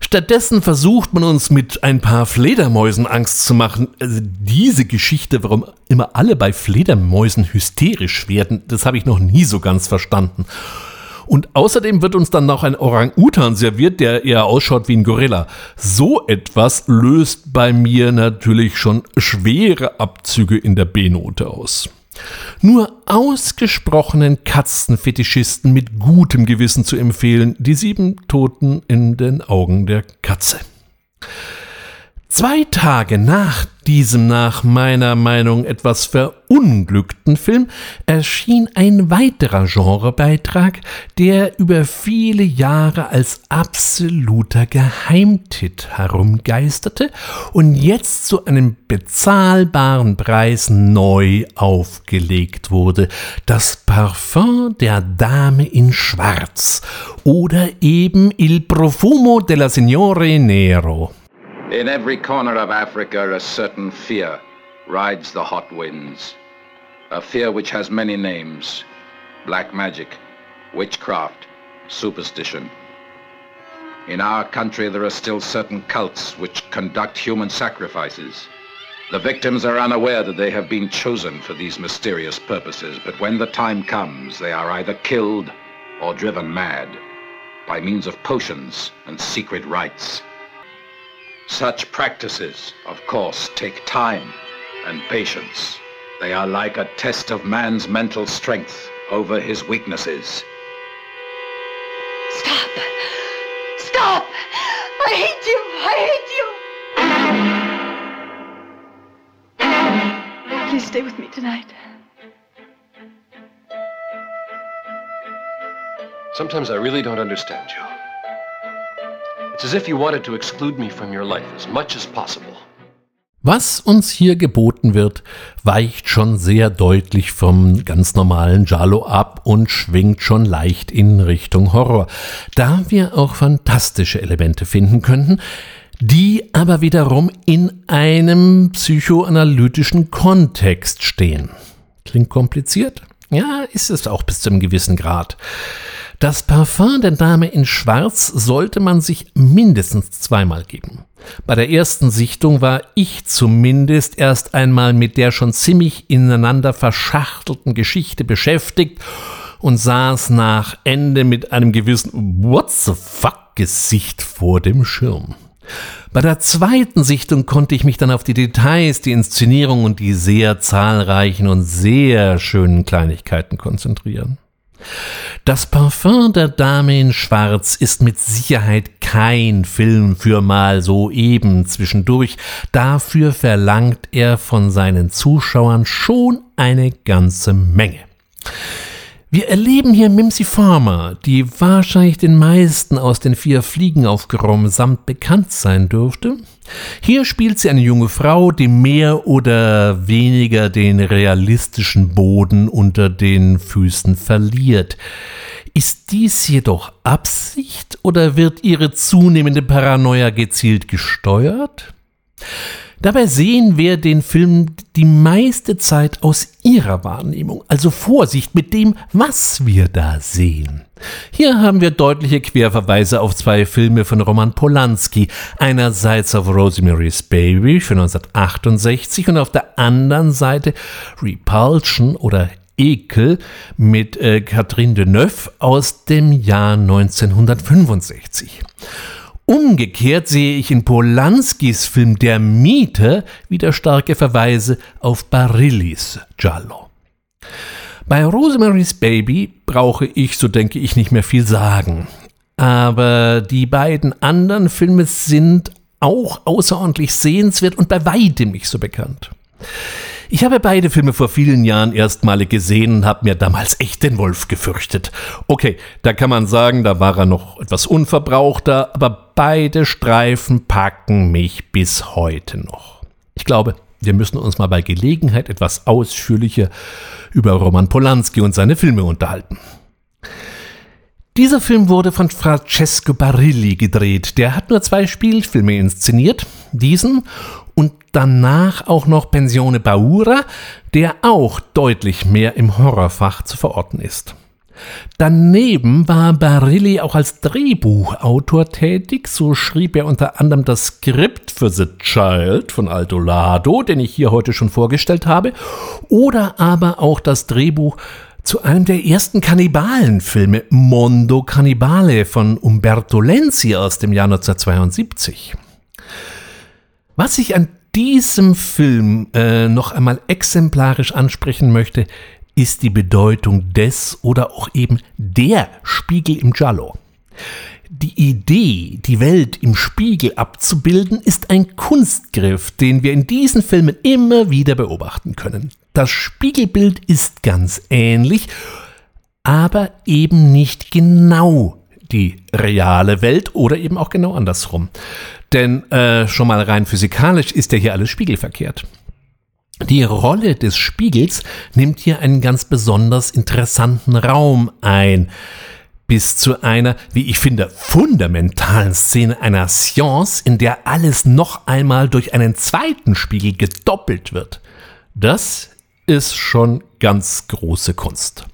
Stattdessen versucht man uns mit ein paar Fledermäusen Angst zu machen. Also diese Geschichte, warum immer alle bei Fledermäusen hysterisch werden, das habe ich noch nie so ganz verstanden. Und außerdem wird uns dann noch ein Orang-Utan serviert, der eher ausschaut wie ein Gorilla. So etwas löst bei mir natürlich schon schwere Abzüge in der B-Note aus. Nur ausgesprochenen Katzenfetischisten mit gutem Gewissen zu empfehlen, die sieben Toten in den Augen der Katze. Zwei Tage nach diesem nach meiner Meinung etwas verunglückten Film erschien ein weiterer Genrebeitrag, der über viele Jahre als absoluter Geheimtipp herumgeisterte und jetzt zu einem bezahlbaren Preis neu aufgelegt wurde. Das Parfum der Dame in Schwarz oder eben Il Profumo della Signore Nero. In every corner of Africa, a certain fear rides the hot winds. A fear which has many names black magic, witchcraft, superstition. In our country, there are still certain cults which conduct human sacrifices. The victims are unaware that they have been chosen for these mysterious purposes, but when the time comes, they are either killed or driven mad by means of potions and secret rites. Such practices, of course, take time and patience. They are like a test of man's mental strength over his weaknesses. Stop! Stop! I hate you! I hate you! Please stay with me tonight. Sometimes I really don't understand you. It's as if you wanted to exclude me from your life as much as possible. Was uns hier geboten wird, weicht schon sehr deutlich vom ganz normalen Jalo ab und schwingt schon leicht in Richtung Horror, da wir auch fantastische Elemente finden könnten, die aber wiederum in einem psychoanalytischen Kontext stehen. Klingt kompliziert? Ja, ist es auch bis zu einem gewissen Grad. Das Parfum der Dame in Schwarz sollte man sich mindestens zweimal geben. Bei der ersten Sichtung war ich zumindest erst einmal mit der schon ziemlich ineinander verschachtelten Geschichte beschäftigt und saß nach Ende mit einem gewissen What the fuck Gesicht vor dem Schirm. Bei der zweiten Sichtung konnte ich mich dann auf die Details, die Inszenierung und die sehr zahlreichen und sehr schönen Kleinigkeiten konzentrieren. Das Parfum der Dame in Schwarz ist mit Sicherheit kein Film für mal so eben zwischendurch. Dafür verlangt er von seinen Zuschauern schon eine ganze Menge. Wir erleben hier Mimsy Farmer, die wahrscheinlich den meisten aus den vier Fliegen aufgeräumt samt bekannt sein dürfte. Hier spielt sie eine junge Frau, die mehr oder weniger den realistischen Boden unter den Füßen verliert. Ist dies jedoch Absicht oder wird ihre zunehmende Paranoia gezielt gesteuert? Dabei sehen wir den Film die meiste Zeit aus ihrer Wahrnehmung. Also Vorsicht mit dem, was wir da sehen. Hier haben wir deutliche Querverweise auf zwei Filme von Roman Polanski. Einerseits auf Rosemary's Baby von 1968 und auf der anderen Seite Repulsion oder Ekel mit äh, Catherine Deneuve aus dem Jahr 1965. Umgekehrt sehe ich in Polanskis Film Der Mieter wieder starke Verweise auf Barillis Giallo. Bei Rosemary's Baby brauche ich, so denke ich, nicht mehr viel sagen. Aber die beiden anderen Filme sind auch außerordentlich sehenswert und bei weitem nicht so bekannt. Ich habe beide Filme vor vielen Jahren erstmalig gesehen und habe mir damals echt den Wolf gefürchtet. Okay, da kann man sagen, da war er noch etwas unverbrauchter, aber beide Streifen packen mich bis heute noch. Ich glaube, wir müssen uns mal bei Gelegenheit etwas ausführlicher über Roman Polanski und seine Filme unterhalten. Dieser Film wurde von Francesco Barilli gedreht. Der hat nur zwei Spielfilme inszeniert, diesen und danach auch noch Pensione Paura, der auch deutlich mehr im Horrorfach zu verorten ist. Daneben war Barilli auch als Drehbuchautor tätig, so schrieb er unter anderem das Skript für The Child von Aldo Lado, den ich hier heute schon vorgestellt habe, oder aber auch das Drehbuch zu einem der ersten Kannibalenfilme, Mondo Cannibale von Umberto Lenzi aus dem Jahr 1972. Was ich an diesem Film äh, noch einmal exemplarisch ansprechen möchte, ist die Bedeutung des oder auch eben der Spiegel im Giallo. Die Idee, die Welt im Spiegel abzubilden, ist ein Kunstgriff, den wir in diesen Filmen immer wieder beobachten können. Das Spiegelbild ist ganz ähnlich, aber eben nicht genau die reale Welt oder eben auch genau andersrum. Denn äh, schon mal rein physikalisch ist ja hier alles spiegelverkehrt. Die Rolle des Spiegels nimmt hier einen ganz besonders interessanten Raum ein. Bis zu einer, wie ich finde, fundamentalen Szene einer Science, in der alles noch einmal durch einen zweiten Spiegel gedoppelt wird. Das ist schon ganz große Kunst.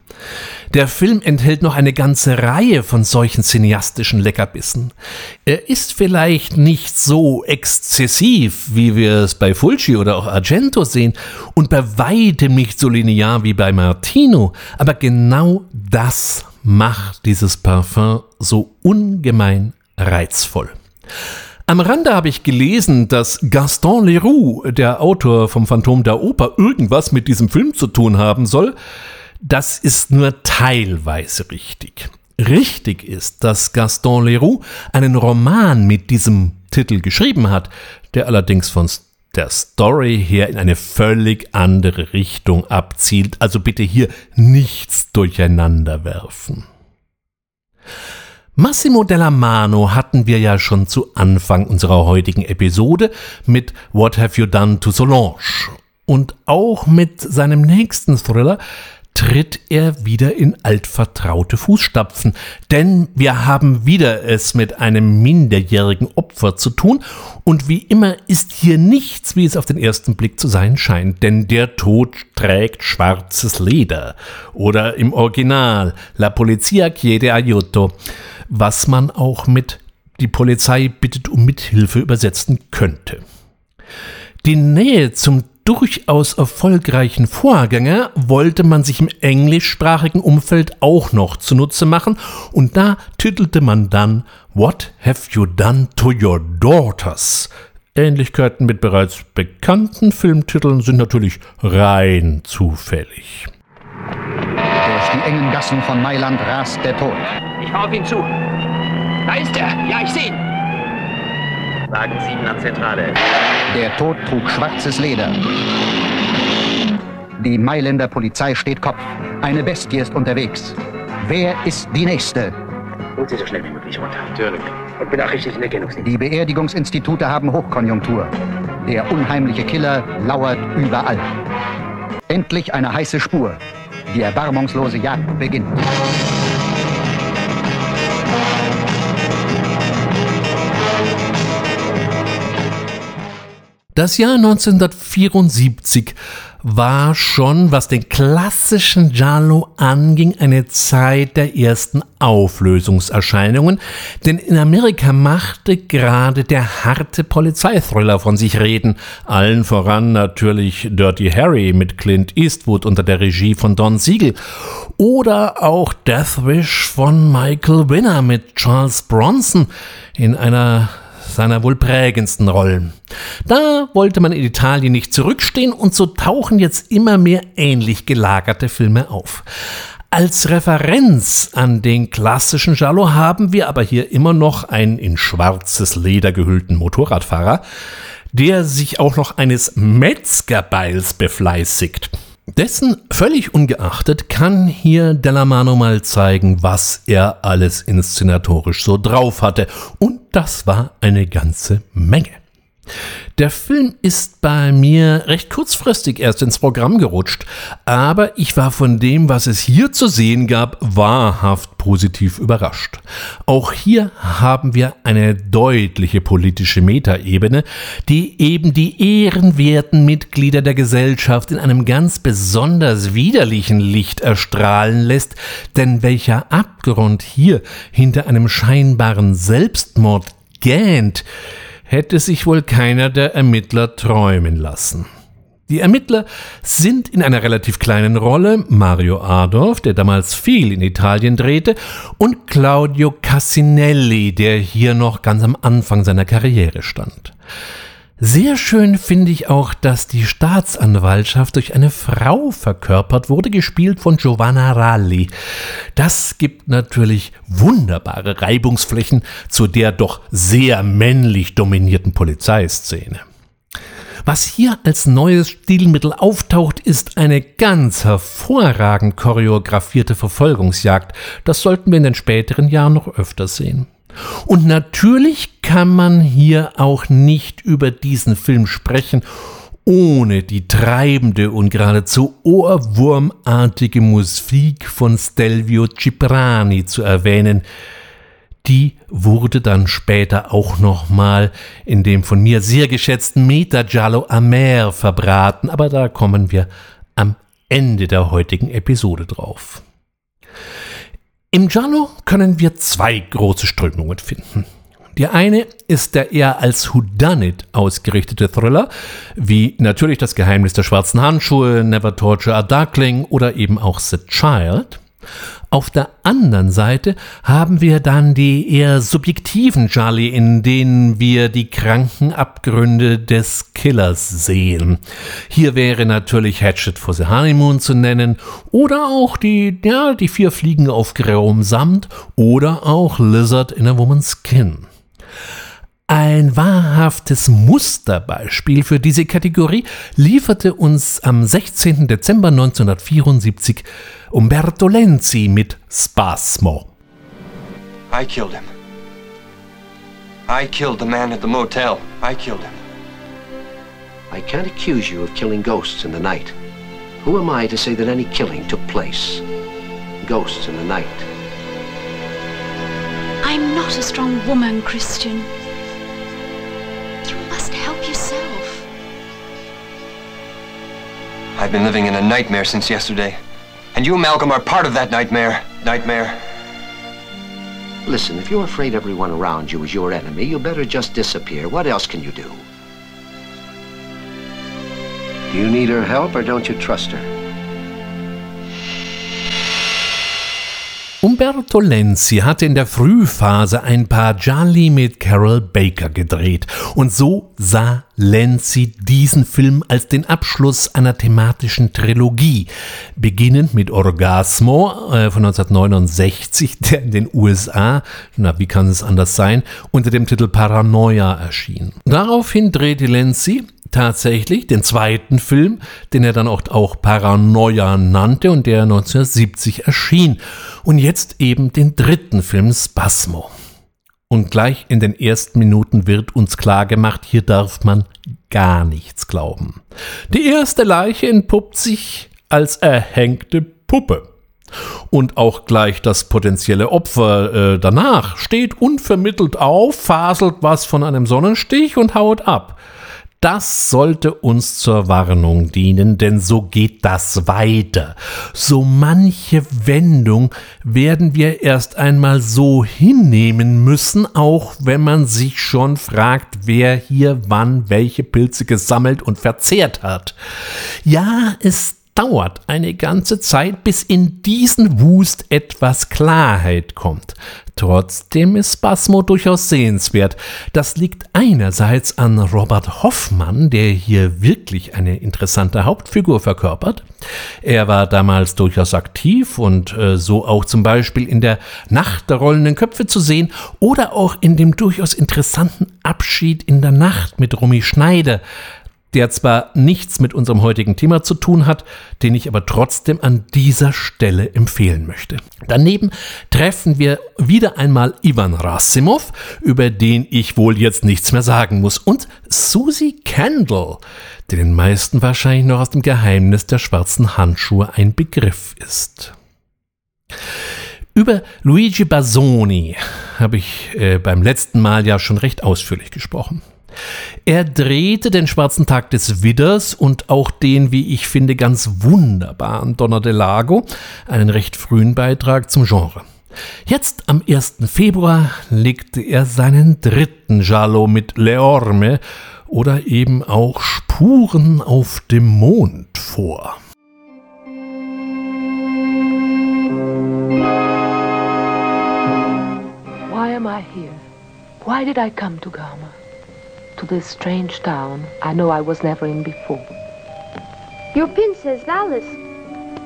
Der Film enthält noch eine ganze Reihe von solchen cineastischen Leckerbissen. Er ist vielleicht nicht so exzessiv, wie wir es bei Fulci oder auch Argento sehen, und bei weitem nicht so linear wie bei Martino, aber genau das macht dieses Parfum so ungemein reizvoll. Am Rande habe ich gelesen, dass Gaston Leroux, der Autor vom Phantom der Oper, irgendwas mit diesem Film zu tun haben soll. Das ist nur teilweise richtig. Richtig ist, dass Gaston Leroux einen Roman mit diesem Titel geschrieben hat, der allerdings von der Story her in eine völlig andere Richtung abzielt. Also bitte hier nichts durcheinander werfen. Massimo Della Mano hatten wir ja schon zu Anfang unserer heutigen Episode mit What Have You Done to Solange? Und auch mit seinem nächsten Thriller tritt er wieder in altvertraute Fußstapfen, denn wir haben wieder es mit einem minderjährigen Opfer zu tun. Und wie immer ist hier nichts, wie es auf den ersten Blick zu sein scheint, denn der Tod trägt schwarzes Leder. Oder im Original La Polizia chiede aiuto, was man auch mit die Polizei bittet um Mithilfe übersetzen könnte. Die Nähe zum durchaus erfolgreichen Vorgänger wollte man sich im englischsprachigen Umfeld auch noch zunutze machen und da titelte man dann What have you done to your daughters? Ähnlichkeiten mit bereits bekannten Filmtiteln sind natürlich rein zufällig. Der die engen Gassen von Mailand rast der Tod. Ich fahr auf ihn zu. Da ist er. Ja, ich sehe ihn. Wagen 7 an Zentrale. Der Tod trug schwarzes Leder. Die Mailänder Polizei steht Kopf. Eine Bestie ist unterwegs. Wer ist die Nächste? Holt sie so schnell wie möglich runter. Natürlich. Und benachrichtigt den Erkennungsdienst. Die Beerdigungsinstitute haben Hochkonjunktur. Der unheimliche Killer lauert überall. Endlich eine heiße Spur. Die erbarmungslose Jagd beginnt. Das Jahr 1974 war schon, was den klassischen Giallo anging, eine Zeit der ersten Auflösungserscheinungen, denn in Amerika machte gerade der harte Polizeithriller von sich reden, allen voran natürlich Dirty Harry mit Clint Eastwood unter der Regie von Don Siegel. Oder auch Death Wish von Michael Winner mit Charles Bronson in einer seiner wohl prägendsten Rollen. Da wollte man in Italien nicht zurückstehen und so tauchen jetzt immer mehr ähnlich gelagerte Filme auf. Als Referenz an den klassischen Giallo haben wir aber hier immer noch einen in schwarzes Leder gehüllten Motorradfahrer, der sich auch noch eines Metzgerbeils befleißigt. Dessen völlig ungeachtet kann hier Dellamano mal zeigen, was er alles inszenatorisch so drauf hatte. Und das war eine ganze Menge. Der Film ist bei mir recht kurzfristig erst ins Programm gerutscht, aber ich war von dem, was es hier zu sehen gab, wahrhaft positiv überrascht. Auch hier haben wir eine deutliche politische Metaebene, die eben die ehrenwerten Mitglieder der Gesellschaft in einem ganz besonders widerlichen Licht erstrahlen lässt, denn welcher Abgrund hier hinter einem scheinbaren Selbstmord gähnt, hätte sich wohl keiner der Ermittler träumen lassen. Die Ermittler sind in einer relativ kleinen Rolle Mario Adorf, der damals viel in Italien drehte, und Claudio Cassinelli, der hier noch ganz am Anfang seiner Karriere stand. Sehr schön finde ich auch, dass die Staatsanwaltschaft durch eine Frau verkörpert wurde, gespielt von Giovanna Ralli. Das gibt natürlich wunderbare Reibungsflächen zu der doch sehr männlich dominierten Polizeiszene. Was hier als neues Stilmittel auftaucht, ist eine ganz hervorragend choreografierte Verfolgungsjagd. Das sollten wir in den späteren Jahren noch öfter sehen. Und natürlich kann man hier auch nicht über diesen Film sprechen, ohne die treibende und geradezu ohrwurmartige Musik von Stelvio Ciprani zu erwähnen. Die wurde dann später auch nochmal in dem von mir sehr geschätzten Meta Giallo Amer verbraten, aber da kommen wir am Ende der heutigen Episode drauf. Im Giallo können wir zwei große Strömungen finden. Die eine ist der eher als Whodunit ausgerichtete Thriller, wie natürlich das Geheimnis der schwarzen Handschuhe, Never Torture a Darkling oder eben auch The Child. Auf der anderen Seite haben wir dann die eher subjektiven Charlie, in denen wir die kranken Abgründe des Killers sehen. Hier wäre natürlich Hatchet for the Honeymoon zu nennen oder auch die, ja, die vier Fliegen auf grauem Samt oder auch Lizard in a Woman's Skin. Ein wahrhaftes Musterbeispiel für diese Kategorie lieferte uns am 16. Dezember 1974 Umberto Lenzi mit Spasmo. I killed him. I killed the man at the motel. I killed him. I can't accuse you of killing ghosts in the night. Who am I to say that any killing took place? Ghosts in the night. I'm not a strong woman, Christian. I've been living in a nightmare since yesterday. And you, Malcolm, are part of that nightmare. Nightmare. Listen, if you're afraid everyone around you is your enemy, you better just disappear. What else can you do? Do you need her help or don't you trust her? Umberto Lenzi hatte in der Frühphase ein paar Gialli mit Carol Baker gedreht und so sah Lenzi diesen Film als den Abschluss einer thematischen Trilogie, beginnend mit Orgasmo äh, von 1969, der in den USA, na wie kann es anders sein, unter dem Titel Paranoia erschien. Daraufhin drehte Lenzi tatsächlich den zweiten Film, den er dann auch, auch Paranoia nannte und der 1970 erschien. Und jetzt eben den dritten Film Spasmo. Und gleich in den ersten Minuten wird uns klar gemacht, hier darf man gar nichts glauben. Die erste Leiche entpuppt sich als erhängte Puppe. Und auch gleich das potenzielle Opfer äh, danach steht unvermittelt auf, faselt was von einem Sonnenstich und haut ab. Das sollte uns zur Warnung dienen, denn so geht das weiter. So manche Wendung werden wir erst einmal so hinnehmen müssen, auch wenn man sich schon fragt, wer hier wann welche Pilze gesammelt und verzehrt hat. Ja, es dauert eine ganze Zeit, bis in diesen Wust etwas Klarheit kommt. Trotzdem ist Spasmo durchaus sehenswert. Das liegt einerseits an Robert Hoffmann, der hier wirklich eine interessante Hauptfigur verkörpert. Er war damals durchaus aktiv und äh, so auch zum Beispiel in der Nacht der rollenden Köpfe zu sehen oder auch in dem durchaus interessanten Abschied in der Nacht mit Romy Schneider der zwar nichts mit unserem heutigen Thema zu tun hat, den ich aber trotzdem an dieser Stelle empfehlen möchte. Daneben treffen wir wieder einmal Ivan Rasimov, über den ich wohl jetzt nichts mehr sagen muss, und Susie Kendall, der den meisten wahrscheinlich noch aus dem Geheimnis der schwarzen Handschuhe ein Begriff ist. Über Luigi Basoni habe ich äh, beim letzten Mal ja schon recht ausführlich gesprochen. Er drehte den Schwarzen Tag des Widders und auch den, wie ich finde, ganz wunderbaren Donna del Lago, einen recht frühen Beitrag zum Genre. Jetzt am 1. Februar legte er seinen dritten Giallo mit Leorme oder eben auch Spuren auf dem Mond vor. Why am I here? Why did I come to Gama? To this strange town I know I was never in before. Your pin says Alice.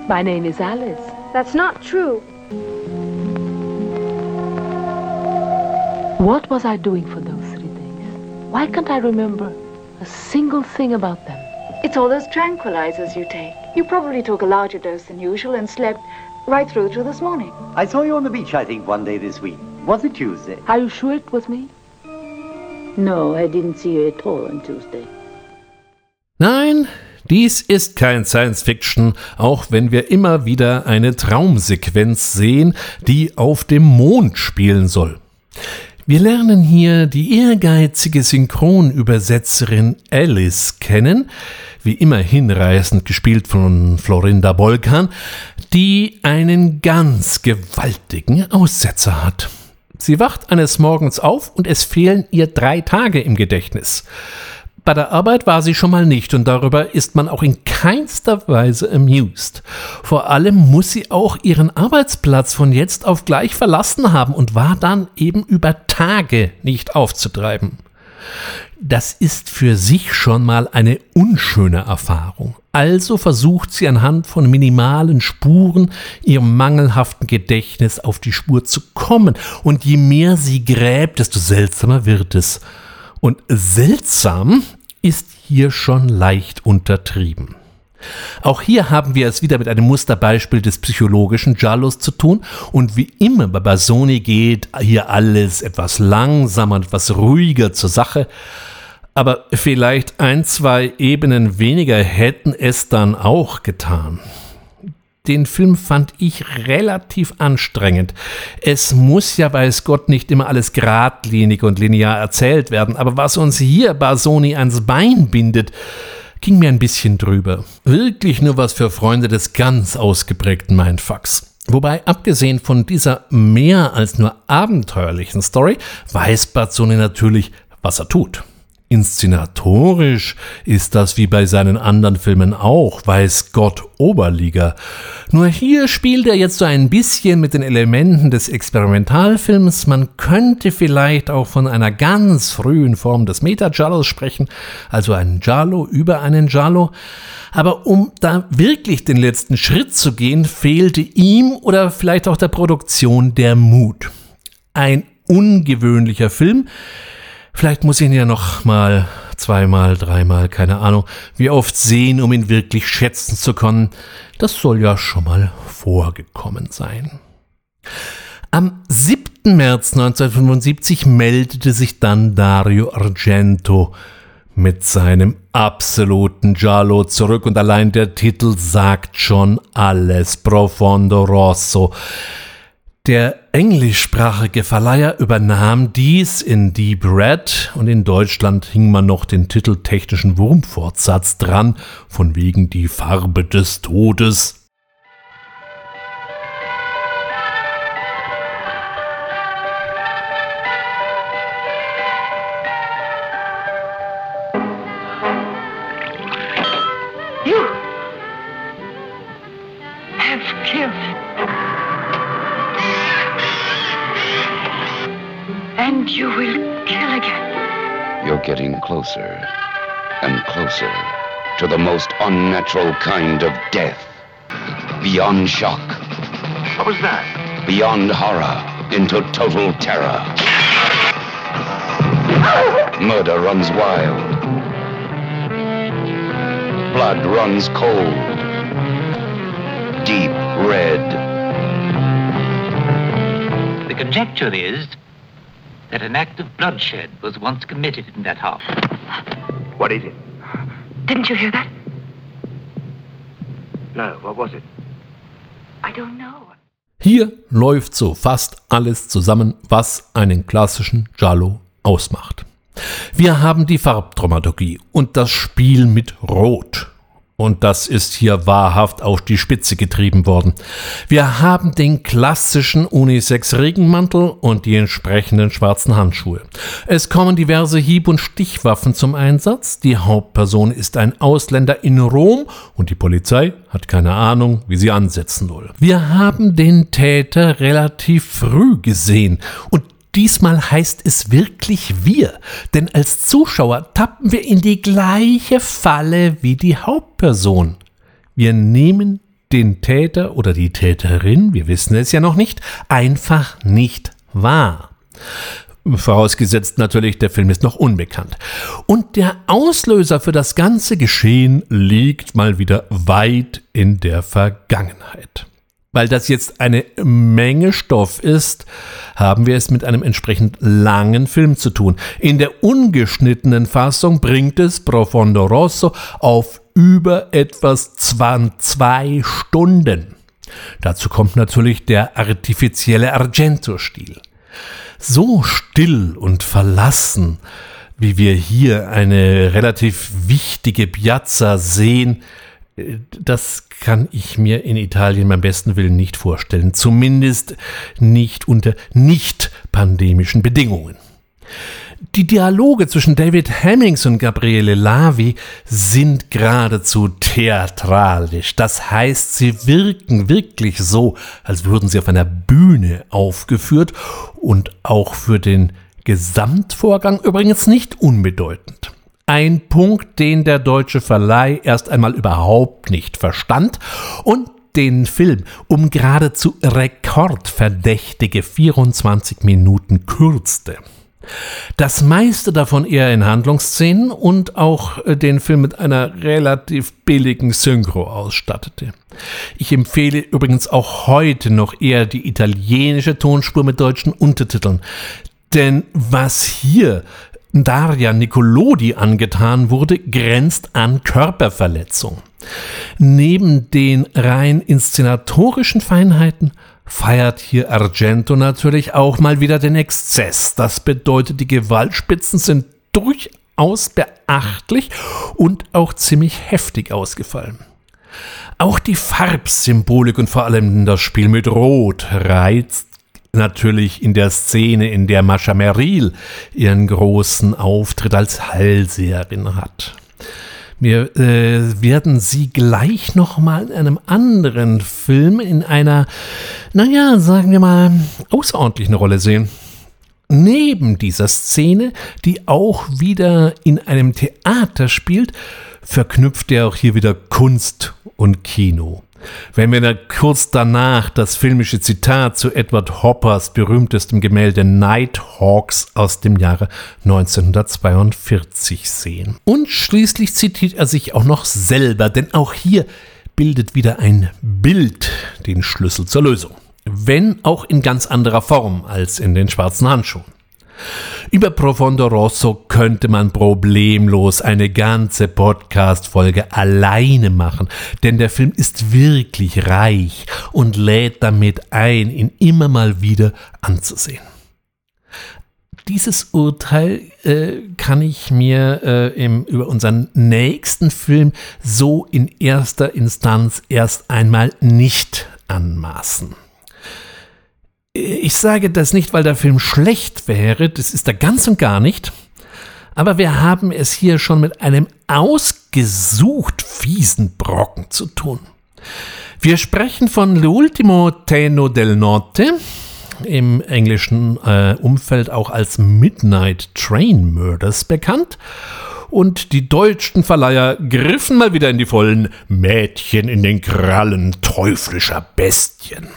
My name is Alice. That's not true. What was I doing for those three days? Why can't I remember a single thing about them? It's all those tranquilizers you take. You probably took a larger dose than usual and slept right through to this morning. I saw you on the beach, I think, one day this week. Was it Tuesday? Are you sure it was me? No, I didn't see you at all on Tuesday. Nein, dies ist kein Science Fiction, auch wenn wir immer wieder eine Traumsequenz sehen, die auf dem Mond spielen soll. Wir lernen hier die ehrgeizige Synchronübersetzerin Alice kennen, wie immer hinreißend gespielt von Florinda Bolkan, die einen ganz gewaltigen Aussetzer hat. Sie wacht eines Morgens auf und es fehlen ihr drei Tage im Gedächtnis. Bei der Arbeit war sie schon mal nicht und darüber ist man auch in keinster Weise amused. Vor allem muss sie auch ihren Arbeitsplatz von jetzt auf gleich verlassen haben und war dann eben über Tage nicht aufzutreiben. Das ist für sich schon mal eine unschöne Erfahrung. Also versucht sie anhand von minimalen Spuren ihrem mangelhaften Gedächtnis auf die Spur zu kommen. Und je mehr sie gräbt, desto seltsamer wird es. Und seltsam ist hier schon leicht untertrieben. Auch hier haben wir es wieder mit einem Musterbeispiel des psychologischen Giallos zu tun und wie immer bei Basoni geht hier alles etwas langsamer etwas ruhiger zur Sache, aber vielleicht ein, zwei Ebenen weniger hätten es dann auch getan. Den Film fand ich relativ anstrengend. Es muss ja, weiß Gott, nicht immer alles geradlinig und linear erzählt werden, aber was uns hier Basoni ans Bein bindet, ging mir ein bisschen drüber. Wirklich nur was für Freunde des ganz ausgeprägten Mindfucks. Wobei, abgesehen von dieser mehr als nur abenteuerlichen Story, weiß Bazzoni natürlich, was er tut. Inszenatorisch ist das wie bei seinen anderen Filmen auch, weiß Gott Oberliga. Nur hier spielt er jetzt so ein bisschen mit den Elementen des Experimentalfilms. Man könnte vielleicht auch von einer ganz frühen Form des Meta-Giallos sprechen, also ein Giallo über einen Giallo. Aber um da wirklich den letzten Schritt zu gehen, fehlte ihm oder vielleicht auch der Produktion der Mut. Ein ungewöhnlicher Film, Vielleicht muss ich ihn ja noch mal zweimal, dreimal, keine Ahnung, wie oft sehen, um ihn wirklich schätzen zu können. Das soll ja schon mal vorgekommen sein. Am 7. März 1975 meldete sich dann Dario Argento mit seinem absoluten Giallo zurück und allein der Titel sagt schon alles. Profondo Rosso. Der englischsprachige Verleiher übernahm dies in Deep Red und in Deutschland hing man noch den titeltechnischen Wurmfortsatz dran, von wegen die Farbe des Todes. Getting closer and closer to the most unnatural kind of death. Beyond shock. What was that? Beyond horror into total terror. Murder runs wild. Blood runs cold. Deep red. The conjecture is that an act of bloodshed was once committed in that house. What is it? Didn't you hear that? No, what was it? I don't know. Hier läuft so fast alles zusammen, was einen klassischen Giallo ausmacht. Wir haben die Farbdramaturgie und das Spiel mit Rot. Und das ist hier wahrhaft auf die Spitze getrieben worden. Wir haben den klassischen Unisex-Regenmantel und die entsprechenden schwarzen Handschuhe. Es kommen diverse Hieb- und Stichwaffen zum Einsatz. Die Hauptperson ist ein Ausländer in Rom und die Polizei hat keine Ahnung, wie sie ansetzen soll. Wir haben den Täter relativ früh gesehen und diesmal heißt es wirklich wir, denn als Zuschauer tappen wir in die gleiche Falle wie die Hauptperson. Wir nehmen den Täter oder die Täterin, wir wissen es ja noch nicht, einfach nicht wahr. Vorausgesetzt natürlich, der Film ist noch unbekannt. Und der Auslöser für das ganze Geschehen liegt mal wieder weit in der Vergangenheit. Weil das jetzt eine Menge Stoff ist, haben wir es mit einem entsprechend langen Film zu tun. In der ungeschnittenen Fassung bringt es Profondo Rosso auf über etwas zwei Stunden. Dazu kommt natürlich der artifizielle Argento-Stil. So still und verlassen, wie wir hier eine relativ wichtige Piazza sehen, das kann ich mir in Italien beim besten Willen nicht vorstellen. Zumindest nicht unter nicht pandemischen Bedingungen. Die Dialoge zwischen David Hemmings und Gabriele Lavi sind geradezu theatralisch. Das heißt, sie wirken wirklich so, als würden sie auf einer Bühne aufgeführt und auch für den Gesamtvorgang übrigens nicht unbedeutend. Ein Punkt, den der deutsche Verleih erst einmal überhaupt nicht verstand und den Film um geradezu rekordverdächtige 24 Minuten kürzte. Das meiste davon eher in Handlungsszenen und auch äh, den Film mit einer relativ billigen Synchro ausstattete. Ich empfehle übrigens auch heute noch eher die italienische Tonspur mit deutschen Untertiteln. Denn was hier Daria Nicolodi angetan wurde, grenzt an Körperverletzung. Neben den rein inszenatorischen Feinheiten feiert hier Argento natürlich auch mal wieder den Exzess. Das bedeutet, die Gewaltspitzen sind durchaus beachtlich und auch ziemlich heftig ausgefallen. Auch die Farbsymbolik und vor allem das Spiel mit Rot reizt natürlich in der Szene, in der Mascha Merrill ihren großen Auftritt als Hallseherin hat. Wir äh, werden sie gleich noch mal in einem anderen Film in einer, naja, sagen wir mal, außerordentlichen Rolle sehen. Neben dieser Szene, die auch wieder in einem Theater spielt, verknüpft er auch hier wieder Kunst und Kino. Wenn wir dann kurz danach das filmische Zitat zu Edward Hoppers berühmtestem Gemälde Nighthawks aus dem Jahre 1942 sehen. Und schließlich zitiert er sich auch noch selber, denn auch hier bildet wieder ein Bild den Schlüssel zur Lösung. Wenn auch in ganz anderer Form als in den schwarzen Handschuhen. Über Profondo Rosso könnte man problemlos eine ganze Podcast-Folge alleine machen, denn der Film ist wirklich reich und lädt damit ein, ihn immer mal wieder anzusehen. Dieses Urteil äh, kann ich mir äh, im, über unseren nächsten Film so in erster Instanz erst einmal nicht anmaßen. Ich sage das nicht, weil der Film schlecht wäre, das ist er ganz und gar nicht. Aber wir haben es hier schon mit einem ausgesucht fiesen Brocken zu tun. Wir sprechen von L'ultimo Teno del Norte, im englischen äh, Umfeld auch als Midnight Train Murders bekannt. Und die deutschen Verleiher griffen mal wieder in die vollen Mädchen in den Krallen teuflischer Bestien.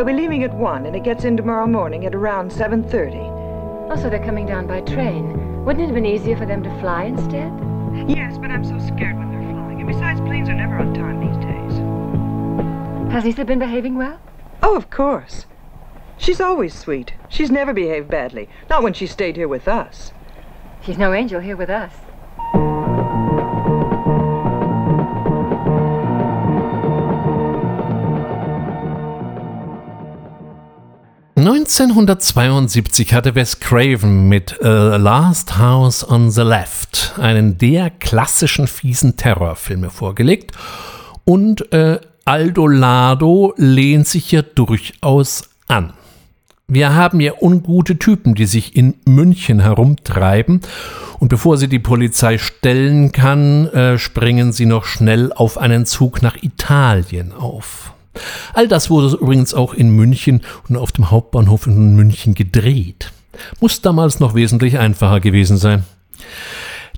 They'll be leaving at 1, and it gets in tomorrow morning at around 7.30. Oh, so they're coming down by train. Wouldn't it have been easier for them to fly instead? Yes, but I'm so scared when they're flying. And besides, planes are never on time these days. Has Lisa been behaving well? Oh, of course. She's always sweet. She's never behaved badly. Not when she stayed here with us. She's no angel here with us. 1972 hatte Wes Craven mit uh, Last House on the Left einen der klassischen fiesen Terrorfilme vorgelegt und äh, Aldo Lado lehnt sich hier durchaus an. Wir haben hier ungute Typen, die sich in München herumtreiben und bevor sie die Polizei stellen kann, äh, springen sie noch schnell auf einen Zug nach Italien auf. All das wurde übrigens auch in München und auf dem Hauptbahnhof in München gedreht. Muss damals noch wesentlich einfacher gewesen sein.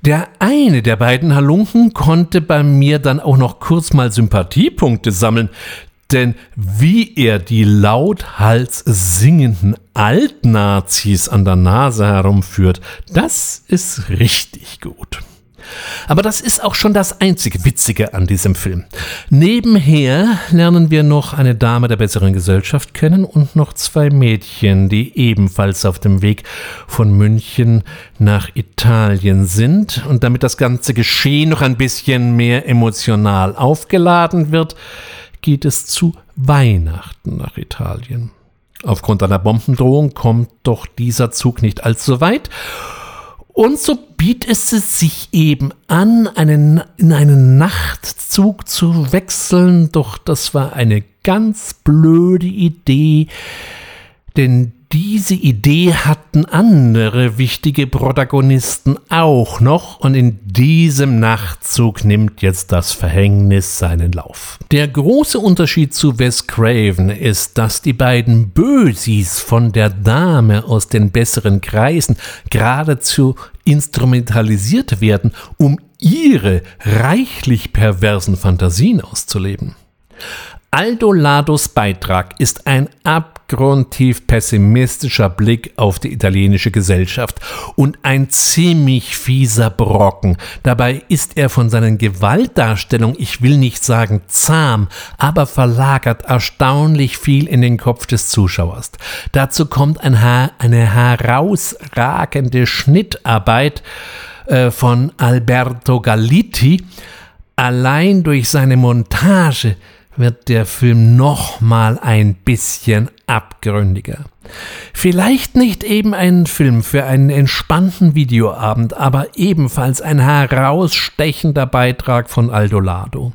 Der eine der beiden Halunken konnte bei mir dann auch noch kurz mal Sympathiepunkte sammeln, denn wie er die lauthals singenden Altnazis an der Nase herumführt, das ist richtig gut. Aber das ist auch schon das einzige Witzige an diesem Film. Nebenher lernen wir noch eine Dame der besseren Gesellschaft kennen und noch zwei Mädchen, die ebenfalls auf dem Weg von München nach Italien sind. Und damit das ganze Geschehen noch ein bisschen mehr emotional aufgeladen wird, geht es zu Weihnachten nach Italien. Aufgrund einer Bombendrohung kommt doch dieser Zug nicht allzu weit und so bietet es sich eben an, einen, in einen Nachtzug zu wechseln, doch das war eine ganz blöde Idee, denn diese Idee hatten andere wichtige Protagonisten auch noch und in diesem Nachtzug nimmt jetzt das Verhängnis seinen Lauf. Der große Unterschied zu Wes Craven ist, dass die beiden Bösis von der Dame aus den besseren Kreisen geradezu instrumentalisiert werden, um ihre reichlich perversen Fantasien auszuleben. Aldo Lados Beitrag ist ein abgrundtief pessimistischer Blick auf die italienische Gesellschaft und ein ziemlich fieser Brocken. Dabei ist er von seinen Gewaltdarstellungen, ich will nicht sagen zahm, aber verlagert erstaunlich viel in den Kopf des Zuschauers. Dazu kommt ein ha eine herausragende Schnittarbeit äh, von Alberto Galitti. Allein durch seine Montage wird der Film noch mal ein bisschen abgründiger. Vielleicht nicht eben ein Film für einen entspannten Videoabend, aber ebenfalls ein herausstechender Beitrag von Aldo Lado.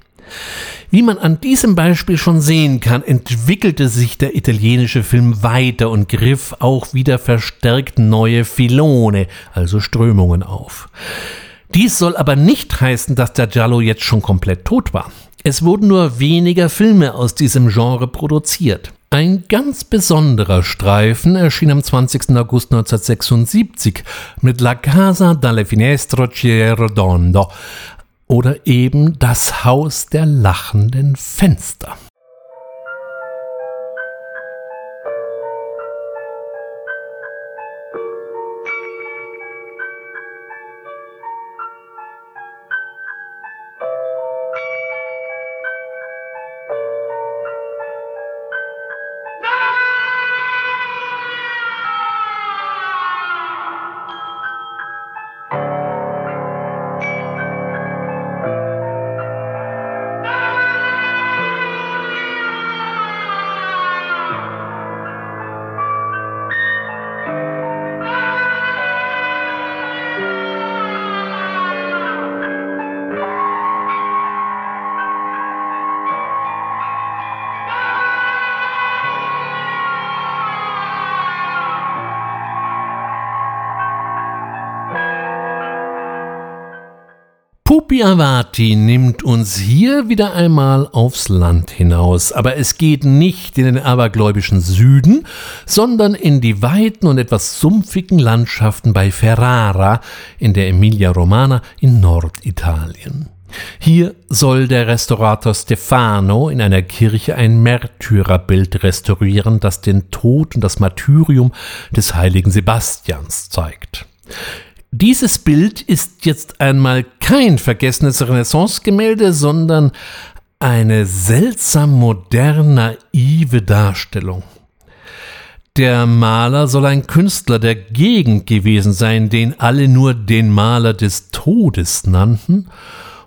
Wie man an diesem Beispiel schon sehen kann, entwickelte sich der italienische Film weiter und griff auch wieder verstärkt neue Filone, also Strömungen auf. Dies soll aber nicht heißen, dass der Giallo jetzt schon komplett tot war. Es wurden nur weniger Filme aus diesem Genre produziert. Ein ganz besonderer Streifen erschien am 20. August 1976 mit La Casa dalle Finestre Redondo oder eben Das Haus der lachenden Fenster. Pupi Avati nimmt uns hier wieder einmal aufs Land hinaus, aber es geht nicht in den abergläubischen Süden, sondern in die weiten und etwas sumpfigen Landschaften bei Ferrara in der Emilia Romana in Norditalien. Hier soll der Restaurator Stefano in einer Kirche ein Märtyrerbild restaurieren, das den Tod und das Martyrium des heiligen Sebastians zeigt. Dieses Bild ist jetzt einmal kein vergessenes Renaissance-Gemälde, sondern eine seltsam modern naive Darstellung. Der Maler soll ein Künstler der Gegend gewesen sein, den alle nur den Maler des Todes nannten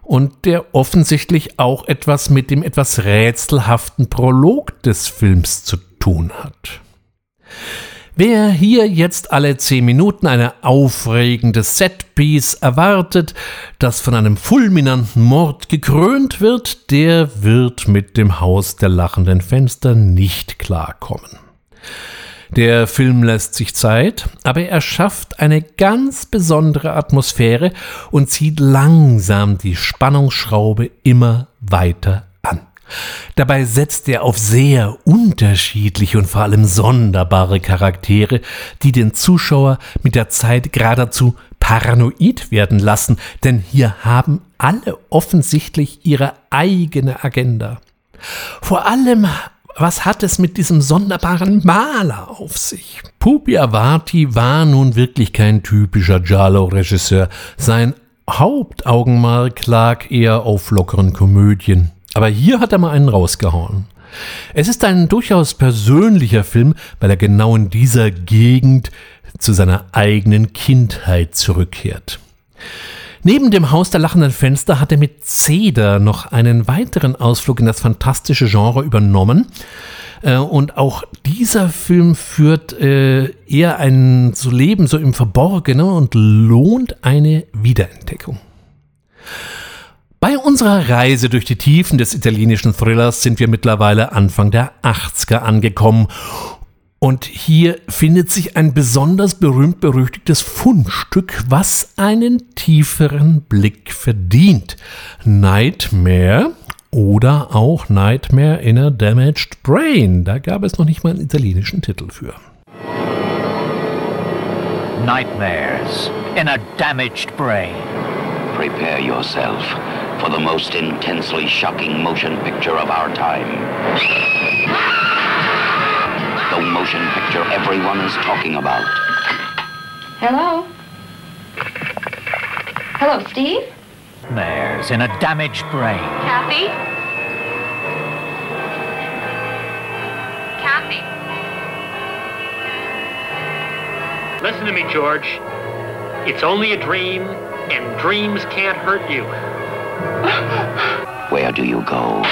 und der offensichtlich auch etwas mit dem etwas rätselhaften Prolog des Films zu tun hat. Wer hier jetzt alle zehn Minuten eine aufregende Setpiece erwartet, das von einem fulminanten Mord gekrönt wird, der wird mit dem Haus der lachenden Fenster nicht klarkommen. Der Film lässt sich Zeit, aber er schafft eine ganz besondere Atmosphäre und zieht langsam die Spannungsschraube immer weiter Dabei setzt er auf sehr unterschiedliche und vor allem sonderbare Charaktere, die den Zuschauer mit der Zeit geradezu paranoid werden lassen, denn hier haben alle offensichtlich ihre eigene Agenda. Vor allem was hat es mit diesem sonderbaren Maler auf sich? Pupi Avati war nun wirklich kein typischer Giallo-Regisseur. Sein Hauptaugenmerk lag eher auf lockeren Komödien. Aber hier hat er mal einen rausgehauen. Es ist ein durchaus persönlicher Film, weil er genau in dieser Gegend zu seiner eigenen Kindheit zurückkehrt. Neben dem Haus der lachenden Fenster hat er mit Ceder noch einen weiteren Ausflug in das fantastische Genre übernommen. Äh, und auch dieser Film führt äh, eher ein Leben so im Verborgenen und lohnt eine Wiederentdeckung. Bei unserer Reise durch die Tiefen des italienischen Thrillers sind wir mittlerweile Anfang der 80er angekommen. Und hier findet sich ein besonders berühmt-berüchtigtes Fundstück, was einen tieferen Blick verdient. Nightmare oder auch Nightmare in a Damaged Brain. Da gab es noch nicht mal einen italienischen Titel für. Nightmares in a Damaged Brain. Prepare yourself. for the most intensely shocking motion picture of our time. The motion picture everyone is talking about. Hello? Hello, Steve? There's in a damaged brain. Kathy? Kathy? Listen to me, George. It's only a dream, and dreams can't hurt you. Where do you go?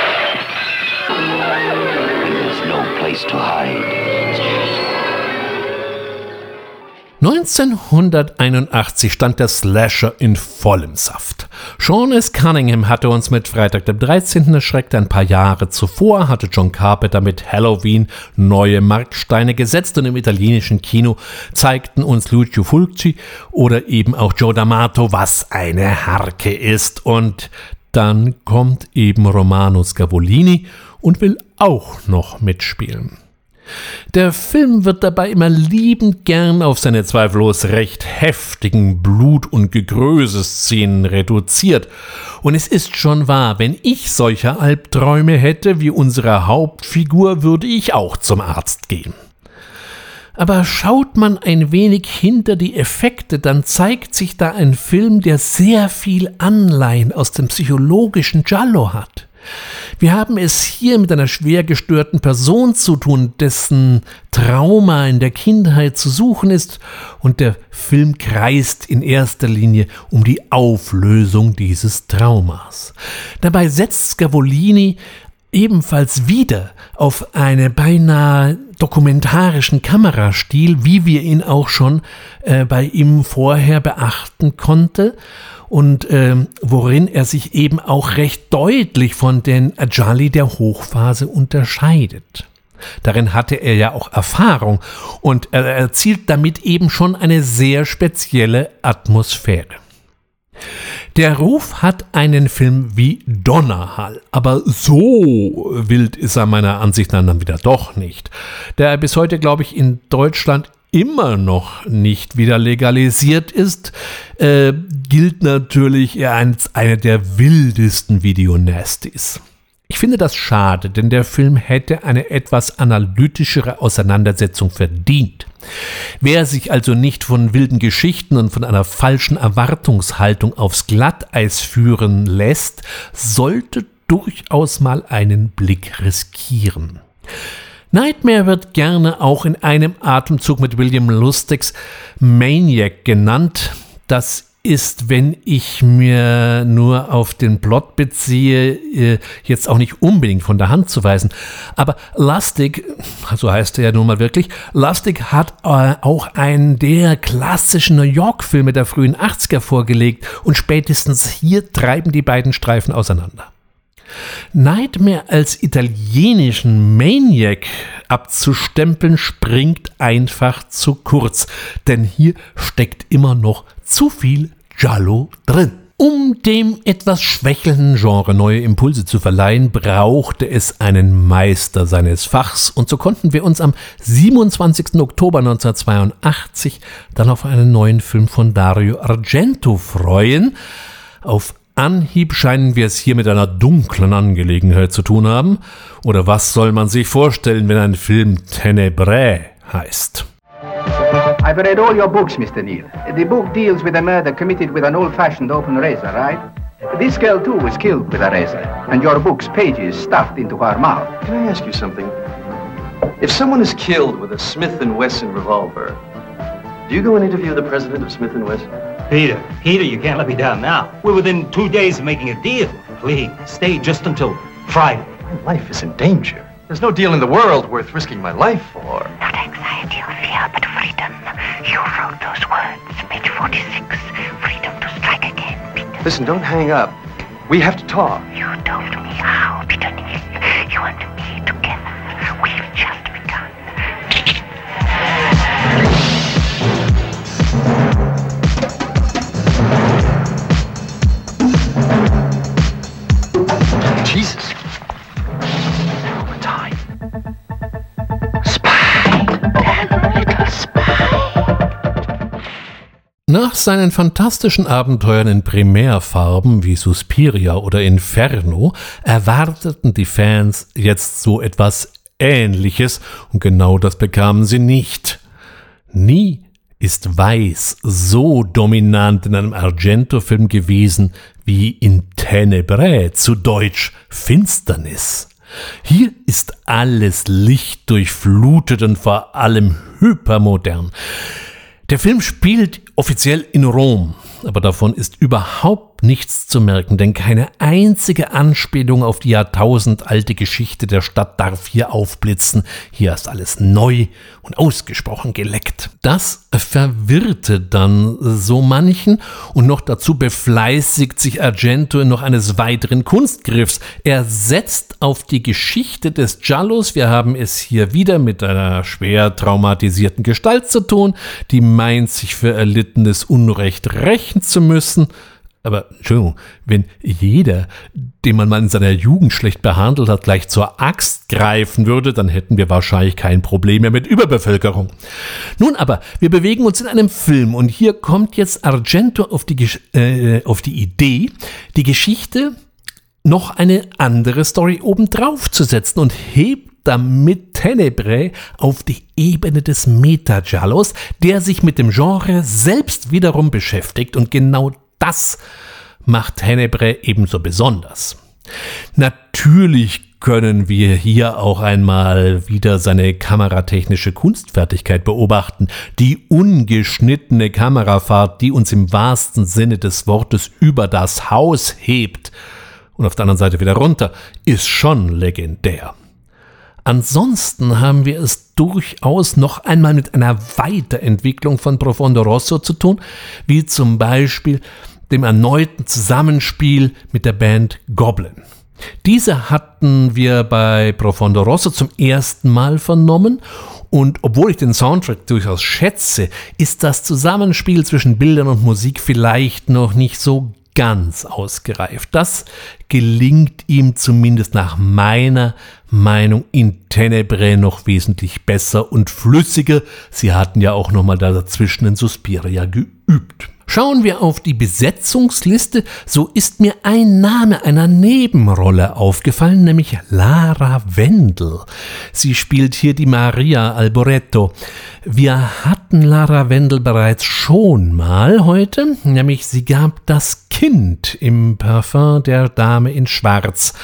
There's no place to hide. 1981 stand der Slasher in vollem Saft. Sean S. Cunningham hatte uns mit Freitag dem 13. erschreckt. Ein paar Jahre zuvor hatte John Carpenter mit Halloween neue Marksteine gesetzt und im italienischen Kino zeigten uns Lucio Fulci oder eben auch Joe D'Amato, was eine Harke ist. Und dann kommt eben Romano Scavolini und will auch noch mitspielen. Der Film wird dabei immer liebend gern auf seine zweifellos recht heftigen Blut- und Gegröße-Szenen reduziert. Und es ist schon wahr, wenn ich solche Albträume hätte wie unsere Hauptfigur, würde ich auch zum Arzt gehen. Aber schaut man ein wenig hinter die Effekte, dann zeigt sich da ein Film, der sehr viel Anleihen aus dem psychologischen Giallo hat. Wir haben es hier mit einer schwer gestörten Person zu tun, dessen Trauma in der Kindheit zu suchen ist, und der Film kreist in erster Linie um die Auflösung dieses Traumas. Dabei setzt Scavolini ebenfalls wieder auf einen beinahe dokumentarischen Kamerastil, wie wir ihn auch schon äh, bei ihm vorher beachten konnten und äh, worin er sich eben auch recht deutlich von den Ajali der Hochphase unterscheidet. Darin hatte er ja auch Erfahrung und er erzielt damit eben schon eine sehr spezielle Atmosphäre. Der Ruf hat einen Film wie Donnerhall, aber so wild ist er meiner Ansicht nach dann wieder doch nicht. Der bis heute, glaube ich, in Deutschland immer noch nicht wieder legalisiert ist, äh, gilt natürlich als eine der wildesten Videonasties. Ich finde das schade, denn der Film hätte eine etwas analytischere Auseinandersetzung verdient. Wer sich also nicht von wilden Geschichten und von einer falschen Erwartungshaltung aufs Glatteis führen lässt, sollte durchaus mal einen Blick riskieren. Nightmare wird gerne auch in einem Atemzug mit William Lustigs Maniac genannt. Das ist, wenn ich mir nur auf den Plot beziehe, äh, jetzt auch nicht unbedingt von der Hand zu weisen. Aber Lustig, so heißt er ja nun mal wirklich, Lustig hat äh, auch einen der klassischen New York-Filme der frühen 80er vorgelegt und spätestens hier treiben die beiden Streifen auseinander. Nightmare als italienischen Maniac abzustempeln, springt einfach zu kurz, denn hier steckt immer noch zu viel Giallo drin. Um dem etwas schwächelnden Genre neue Impulse zu verleihen, brauchte es einen Meister seines Fachs und so konnten wir uns am 27. Oktober 1982 dann auf einen neuen Film von Dario Argento freuen. Auf Anhieb scheinen wir es hier mit einer dunklen Angelegenheit zu tun haben. Oder was soll man sich vorstellen, wenn ein Film Tenebrae heißt? I've read all your books, Mr. Neal. The book deals with a murder committed with an old-fashioned open razor, right? This girl, too, was killed with a razor, and your book's pages stuffed into her mouth. Can I ask you something? If someone is killed with a Smith & Wesson revolver, do you go and interview the president of Smith & Wesson? Peter, Peter, you can't let me down now. We're within two days of making a deal. Please, stay just until Friday. My life is in danger. There's no deal in the world worth risking my life for. Not anxiety or fear, but freedom. You wrote those words, page 46. Freedom to strike again, Peter. Listen, don't hang up. We have to talk. You told me how, Peter Neal. You and me together. We've just Nach seinen fantastischen Abenteuern in Primärfarben wie Suspiria oder Inferno erwarteten die Fans jetzt so etwas Ähnliches und genau das bekamen sie nicht. Nie ist Weiß so dominant in einem Argento-Film gewesen wie in Tenebrae, zu Deutsch Finsternis. Hier ist alles lichtdurchflutet und vor allem hypermodern. Der Film spielt offiziell in Rom. Aber davon ist überhaupt nichts zu merken, denn keine einzige Anspielung auf die jahrtausendalte Geschichte der Stadt darf hier aufblitzen. Hier ist alles neu und ausgesprochen geleckt. Das verwirrte dann so manchen und noch dazu befleißigt sich Argento noch eines weiteren Kunstgriffs. Er setzt auf die Geschichte des Giallos. Wir haben es hier wieder mit einer schwer traumatisierten Gestalt zu tun, die meint, sich für erlittenes Unrecht rächen zu müssen. Aber Entschuldigung, wenn jeder, den man mal in seiner Jugend schlecht behandelt hat, gleich zur Axt greifen würde, dann hätten wir wahrscheinlich kein Problem mehr mit Überbevölkerung. Nun aber, wir bewegen uns in einem Film und hier kommt jetzt Argento auf die, äh, auf die Idee, die Geschichte noch eine andere Story obendrauf zu setzen und hebt damit Tenebrae auf die Ebene des Meta-Giallos, der sich mit dem Genre selbst wiederum beschäftigt und genau das macht Tenebrae ebenso besonders. Natürlich können wir hier auch einmal wieder seine kameratechnische Kunstfertigkeit beobachten. Die ungeschnittene Kamerafahrt, die uns im wahrsten Sinne des Wortes über das Haus hebt und auf der anderen Seite wieder runter, ist schon legendär. Ansonsten haben wir es durchaus noch einmal mit einer Weiterentwicklung von Profondo Rosso zu tun, wie zum Beispiel dem erneuten Zusammenspiel mit der Band Goblin. Diese hatten wir bei Profondo Rosso zum ersten Mal vernommen und obwohl ich den Soundtrack durchaus schätze, ist das Zusammenspiel zwischen Bildern und Musik vielleicht noch nicht so ganz ausgereift. Das gelingt ihm zumindest nach meiner Meinung in Tenebre noch wesentlich besser und flüssiger. Sie hatten ja auch noch mal dazwischen in Suspiria geübt. Schauen wir auf die Besetzungsliste, so ist mir ein Name einer Nebenrolle aufgefallen, nämlich Lara Wendel. Sie spielt hier die Maria Alboreto. Wir hatten Lara Wendel bereits schon mal heute, nämlich sie gab das Kind im Parfum der Dame in Schwarz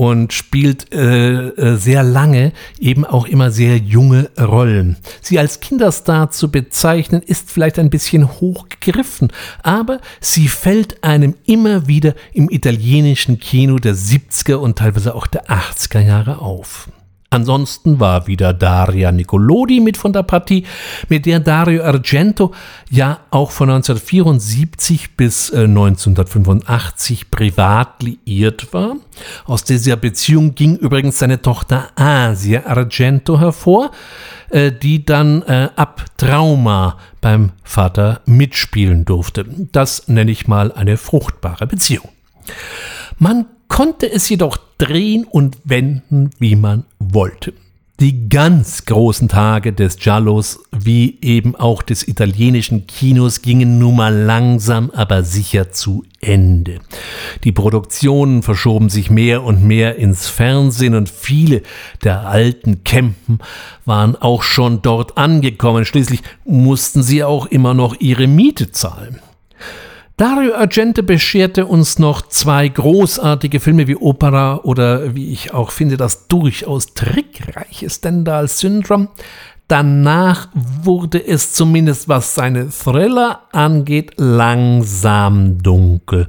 und spielt äh, äh, sehr lange eben auch immer sehr junge Rollen. Sie als Kinderstar zu bezeichnen, ist vielleicht ein bisschen hochgegriffen, aber sie fällt einem immer wieder im italienischen Kino der 70er und teilweise auch der 80er Jahre auf. Ansonsten war wieder Daria Nicolodi mit von der Partie, mit der Dario Argento ja auch von 1974 bis 1985 äh, privat liiert war. Aus dieser Beziehung ging übrigens seine Tochter Asia Argento hervor, äh, die dann äh, ab Trauma beim Vater mitspielen durfte. Das nenne ich mal eine fruchtbare Beziehung. Man konnte es jedoch drehen und wenden, wie man wollte. Die ganz großen Tage des Giallos, wie eben auch des italienischen Kinos, gingen nun mal langsam, aber sicher zu Ende. Die Produktionen verschoben sich mehr und mehr ins Fernsehen und viele der alten Campen waren auch schon dort angekommen. Schließlich mussten sie auch immer noch ihre Miete zahlen. Dario Argente bescherte uns noch zwei großartige Filme wie Opera oder wie ich auch finde, das durchaus trickreiche Stendhal Syndrome. Danach wurde es zumindest, was seine Thriller angeht, langsam dunkel.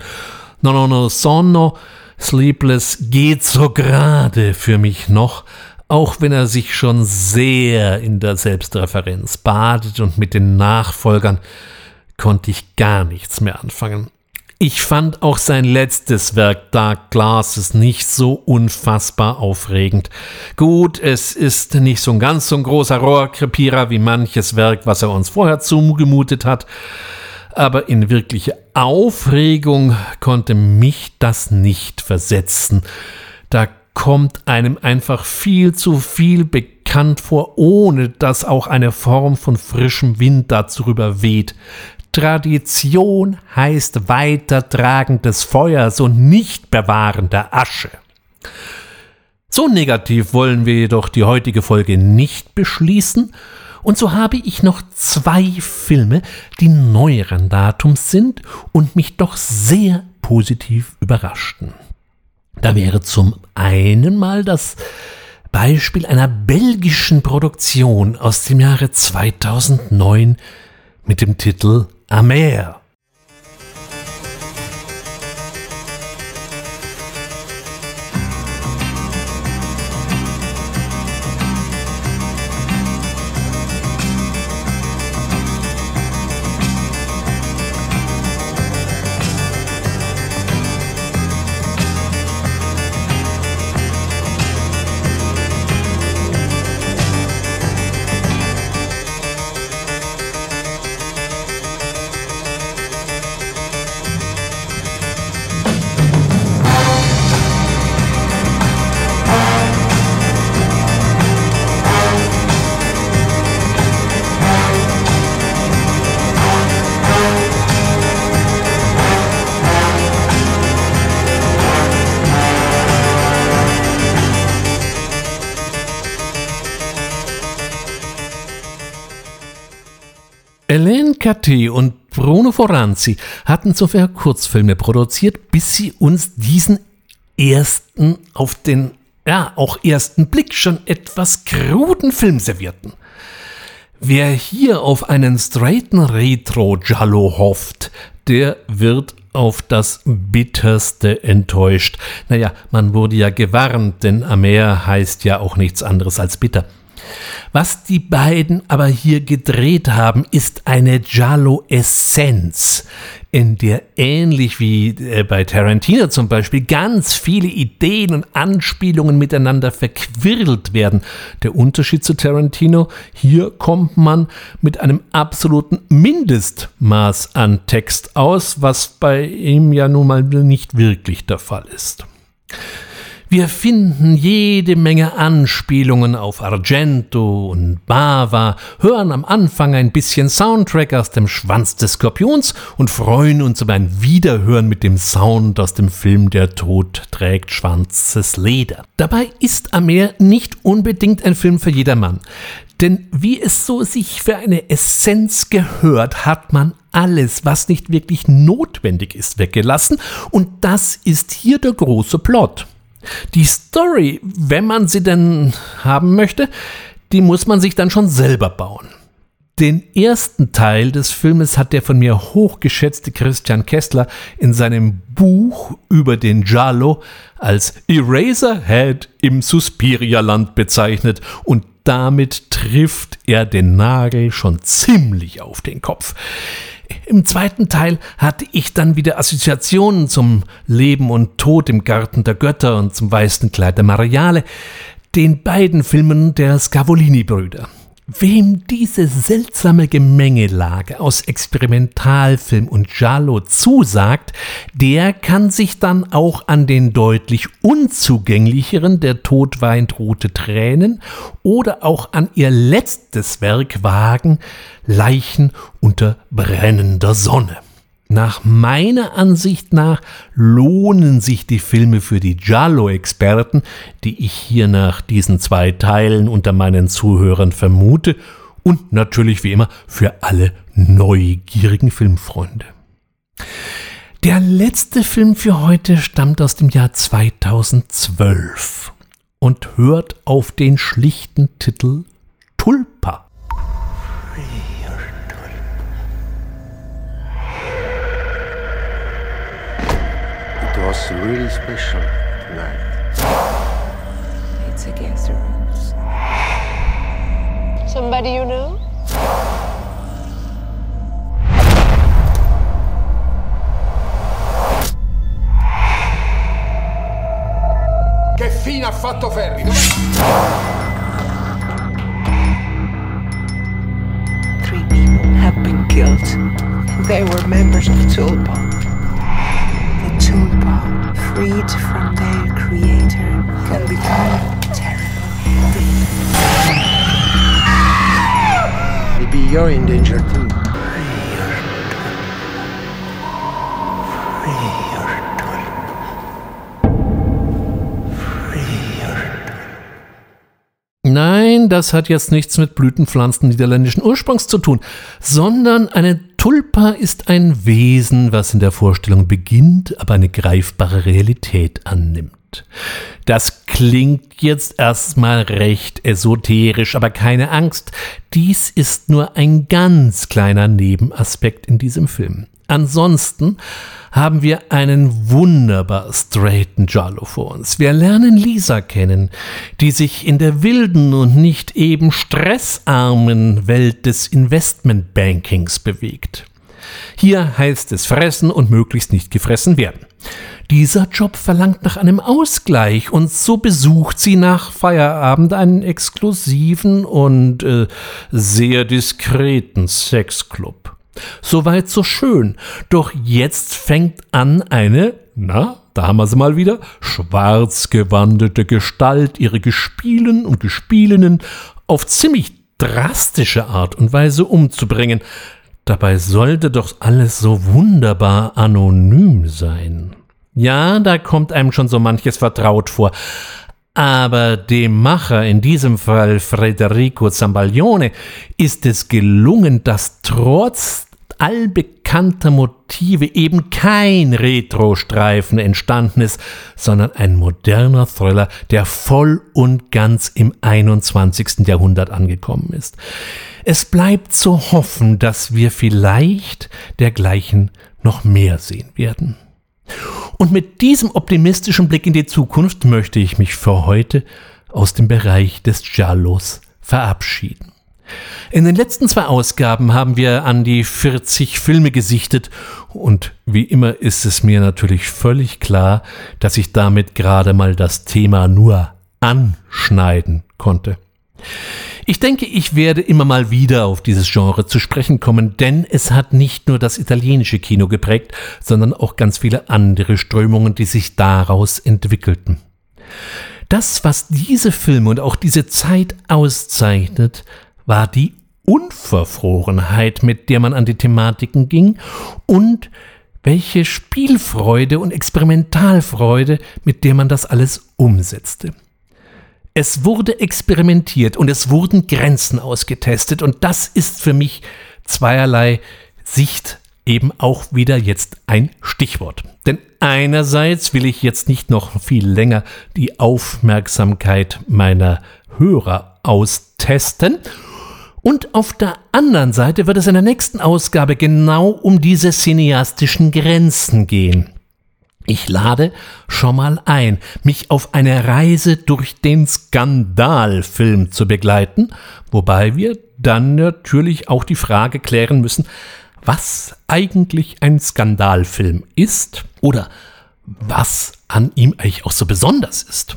No No No Sonno, Sleepless geht so gerade für mich noch, auch wenn er sich schon sehr in der Selbstreferenz badet und mit den Nachfolgern konnte ich gar nichts mehr anfangen. Ich fand auch sein letztes Werk Dark Glasses nicht so unfassbar aufregend. Gut, es ist nicht so ein ganz so ein großer Rohrkrepierer wie manches Werk, was er uns vorher zugemutet hat, aber in wirkliche Aufregung konnte mich das nicht versetzen. Da kommt einem einfach viel zu viel bekannt vor, ohne dass auch eine Form von frischem Wind darüber weht. Tradition heißt Weitertragen des Feuers und nicht Bewahren der Asche. So negativ wollen wir jedoch die heutige Folge nicht beschließen, und so habe ich noch zwei Filme, die neueren Datums sind und mich doch sehr positiv überraschten. Da wäre zum einen mal das Beispiel einer belgischen Produktion aus dem Jahre 2009 mit dem Titel Amer. Caté und Bruno Foranzi hatten zuvor Kurzfilme produziert, bis sie uns diesen ersten auf den, ja, auch ersten Blick schon etwas kruden Film servierten. Wer hier auf einen straighten Retro-Jallo hofft, der wird auf das bitterste enttäuscht. Naja, man wurde ja gewarnt, denn Amer heißt ja auch nichts anderes als bitter. Was die beiden aber hier gedreht haben, ist eine Giallo-Essenz, in der ähnlich wie äh, bei Tarantino zum Beispiel ganz viele Ideen und Anspielungen miteinander verquirlt werden. Der Unterschied zu Tarantino, hier kommt man mit einem absoluten Mindestmaß an Text aus, was bei ihm ja nun mal nicht wirklich der Fall ist. Wir finden jede Menge Anspielungen auf Argento und Bava, hören am Anfang ein bisschen Soundtrack aus dem Schwanz des Skorpions und freuen uns über ein Wiederhören mit dem Sound aus dem Film Der Tod trägt schwarzes Leder. Dabei ist Amer nicht unbedingt ein Film für jedermann. Denn wie es so sich für eine Essenz gehört, hat man alles, was nicht wirklich notwendig ist, weggelassen. Und das ist hier der große Plot. Die Story, wenn man sie denn haben möchte, die muss man sich dann schon selber bauen. Den ersten Teil des Filmes hat der von mir hochgeschätzte Christian Kessler in seinem Buch über den Giallo als Eraserhead im Suspiria-Land bezeichnet und damit trifft er den Nagel schon ziemlich auf den Kopf. Im zweiten Teil hatte ich dann wieder Assoziationen zum Leben und Tod im Garten der Götter und zum weißen Kleid der Mariale, den beiden Filmen der Scavolini-Brüder. Wem diese seltsame Gemengelage aus Experimentalfilm und Giallo zusagt, der kann sich dann auch an den deutlich unzugänglicheren Der Tod weint rote Tränen oder auch an ihr letztes Werk wagen, Leichen unter brennender Sonne. Nach meiner Ansicht nach lohnen sich die Filme für die Giallo-Experten, die ich hier nach diesen zwei Teilen unter meinen Zuhörern vermute, und natürlich wie immer für alle neugierigen Filmfreunde. Der letzte Film für heute stammt aus dem Jahr 2012 und hört auf den schlichten Titel Tulpa. Was really special tonight. It's against the rules. Somebody you know? Che fine ha fatto Ferri? Three people have been killed. They were members of Tulpa. Tulpa, freed from their creator, can become terrible. Maybe you're in danger too. Nein, das hat jetzt nichts mit Blütenpflanzen niederländischen Ursprungs zu tun, sondern eine Tulpa ist ein Wesen, was in der Vorstellung beginnt, aber eine greifbare Realität annimmt. Das klingt jetzt erstmal recht esoterisch, aber keine Angst, dies ist nur ein ganz kleiner Nebenaspekt in diesem Film. Ansonsten haben wir einen wunderbar straighten Giallo vor uns. Wir lernen Lisa kennen, die sich in der wilden und nicht eben stressarmen Welt des Investmentbankings bewegt. Hier heißt es fressen und möglichst nicht gefressen werden. Dieser Job verlangt nach einem Ausgleich und so besucht sie nach Feierabend einen exklusiven und äh, sehr diskreten Sexclub. Soweit so schön. Doch jetzt fängt an eine, na, da haben wir sie mal wieder, schwarz gewandete Gestalt ihre Gespielen und Gespielinnen auf ziemlich drastische Art und Weise umzubringen. Dabei sollte doch alles so wunderbar anonym sein. Ja, da kommt einem schon so manches vertraut vor. Aber dem Macher, in diesem Fall Federico Zambaglione, ist es gelungen, dass trotz allbekannter Motive eben kein Retro-Streifen entstanden ist, sondern ein moderner Thriller, der voll und ganz im 21. Jahrhundert angekommen ist. Es bleibt zu hoffen, dass wir vielleicht dergleichen noch mehr sehen werden. Und mit diesem optimistischen Blick in die Zukunft möchte ich mich für heute aus dem Bereich des Giallos verabschieden. In den letzten zwei Ausgaben haben wir an die 40 Filme gesichtet und wie immer ist es mir natürlich völlig klar, dass ich damit gerade mal das Thema nur anschneiden konnte. Ich denke, ich werde immer mal wieder auf dieses Genre zu sprechen kommen, denn es hat nicht nur das italienische Kino geprägt, sondern auch ganz viele andere Strömungen, die sich daraus entwickelten. Das, was diese Filme und auch diese Zeit auszeichnet, war die Unverfrorenheit, mit der man an die Thematiken ging und welche Spielfreude und Experimentalfreude, mit der man das alles umsetzte. Es wurde experimentiert und es wurden Grenzen ausgetestet und das ist für mich zweierlei Sicht eben auch wieder jetzt ein Stichwort. Denn einerseits will ich jetzt nicht noch viel länger die Aufmerksamkeit meiner Hörer austesten und auf der anderen Seite wird es in der nächsten Ausgabe genau um diese cineastischen Grenzen gehen. Ich lade schon mal ein, mich auf eine Reise durch den Skandalfilm zu begleiten, wobei wir dann natürlich auch die Frage klären müssen, was eigentlich ein Skandalfilm ist oder was an ihm eigentlich auch so besonders ist.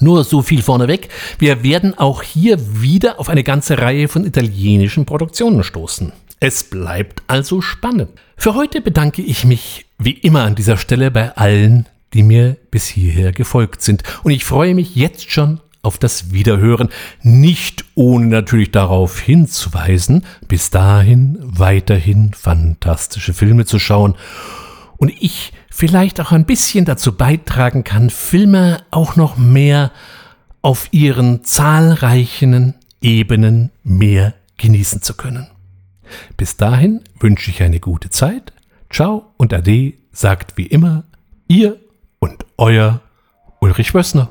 Nur so viel vorneweg, wir werden auch hier wieder auf eine ganze Reihe von italienischen Produktionen stoßen. Es bleibt also spannend. Für heute bedanke ich mich wie immer an dieser Stelle bei allen, die mir bis hierher gefolgt sind. Und ich freue mich jetzt schon auf das Wiederhören, nicht ohne natürlich darauf hinzuweisen, bis dahin weiterhin fantastische Filme zu schauen. Und ich vielleicht auch ein bisschen dazu beitragen kann, Filme auch noch mehr auf ihren zahlreichen Ebenen mehr genießen zu können. Bis dahin wünsche ich eine gute Zeit. Ciao und Ade sagt wie immer ihr und euer Ulrich Wössner.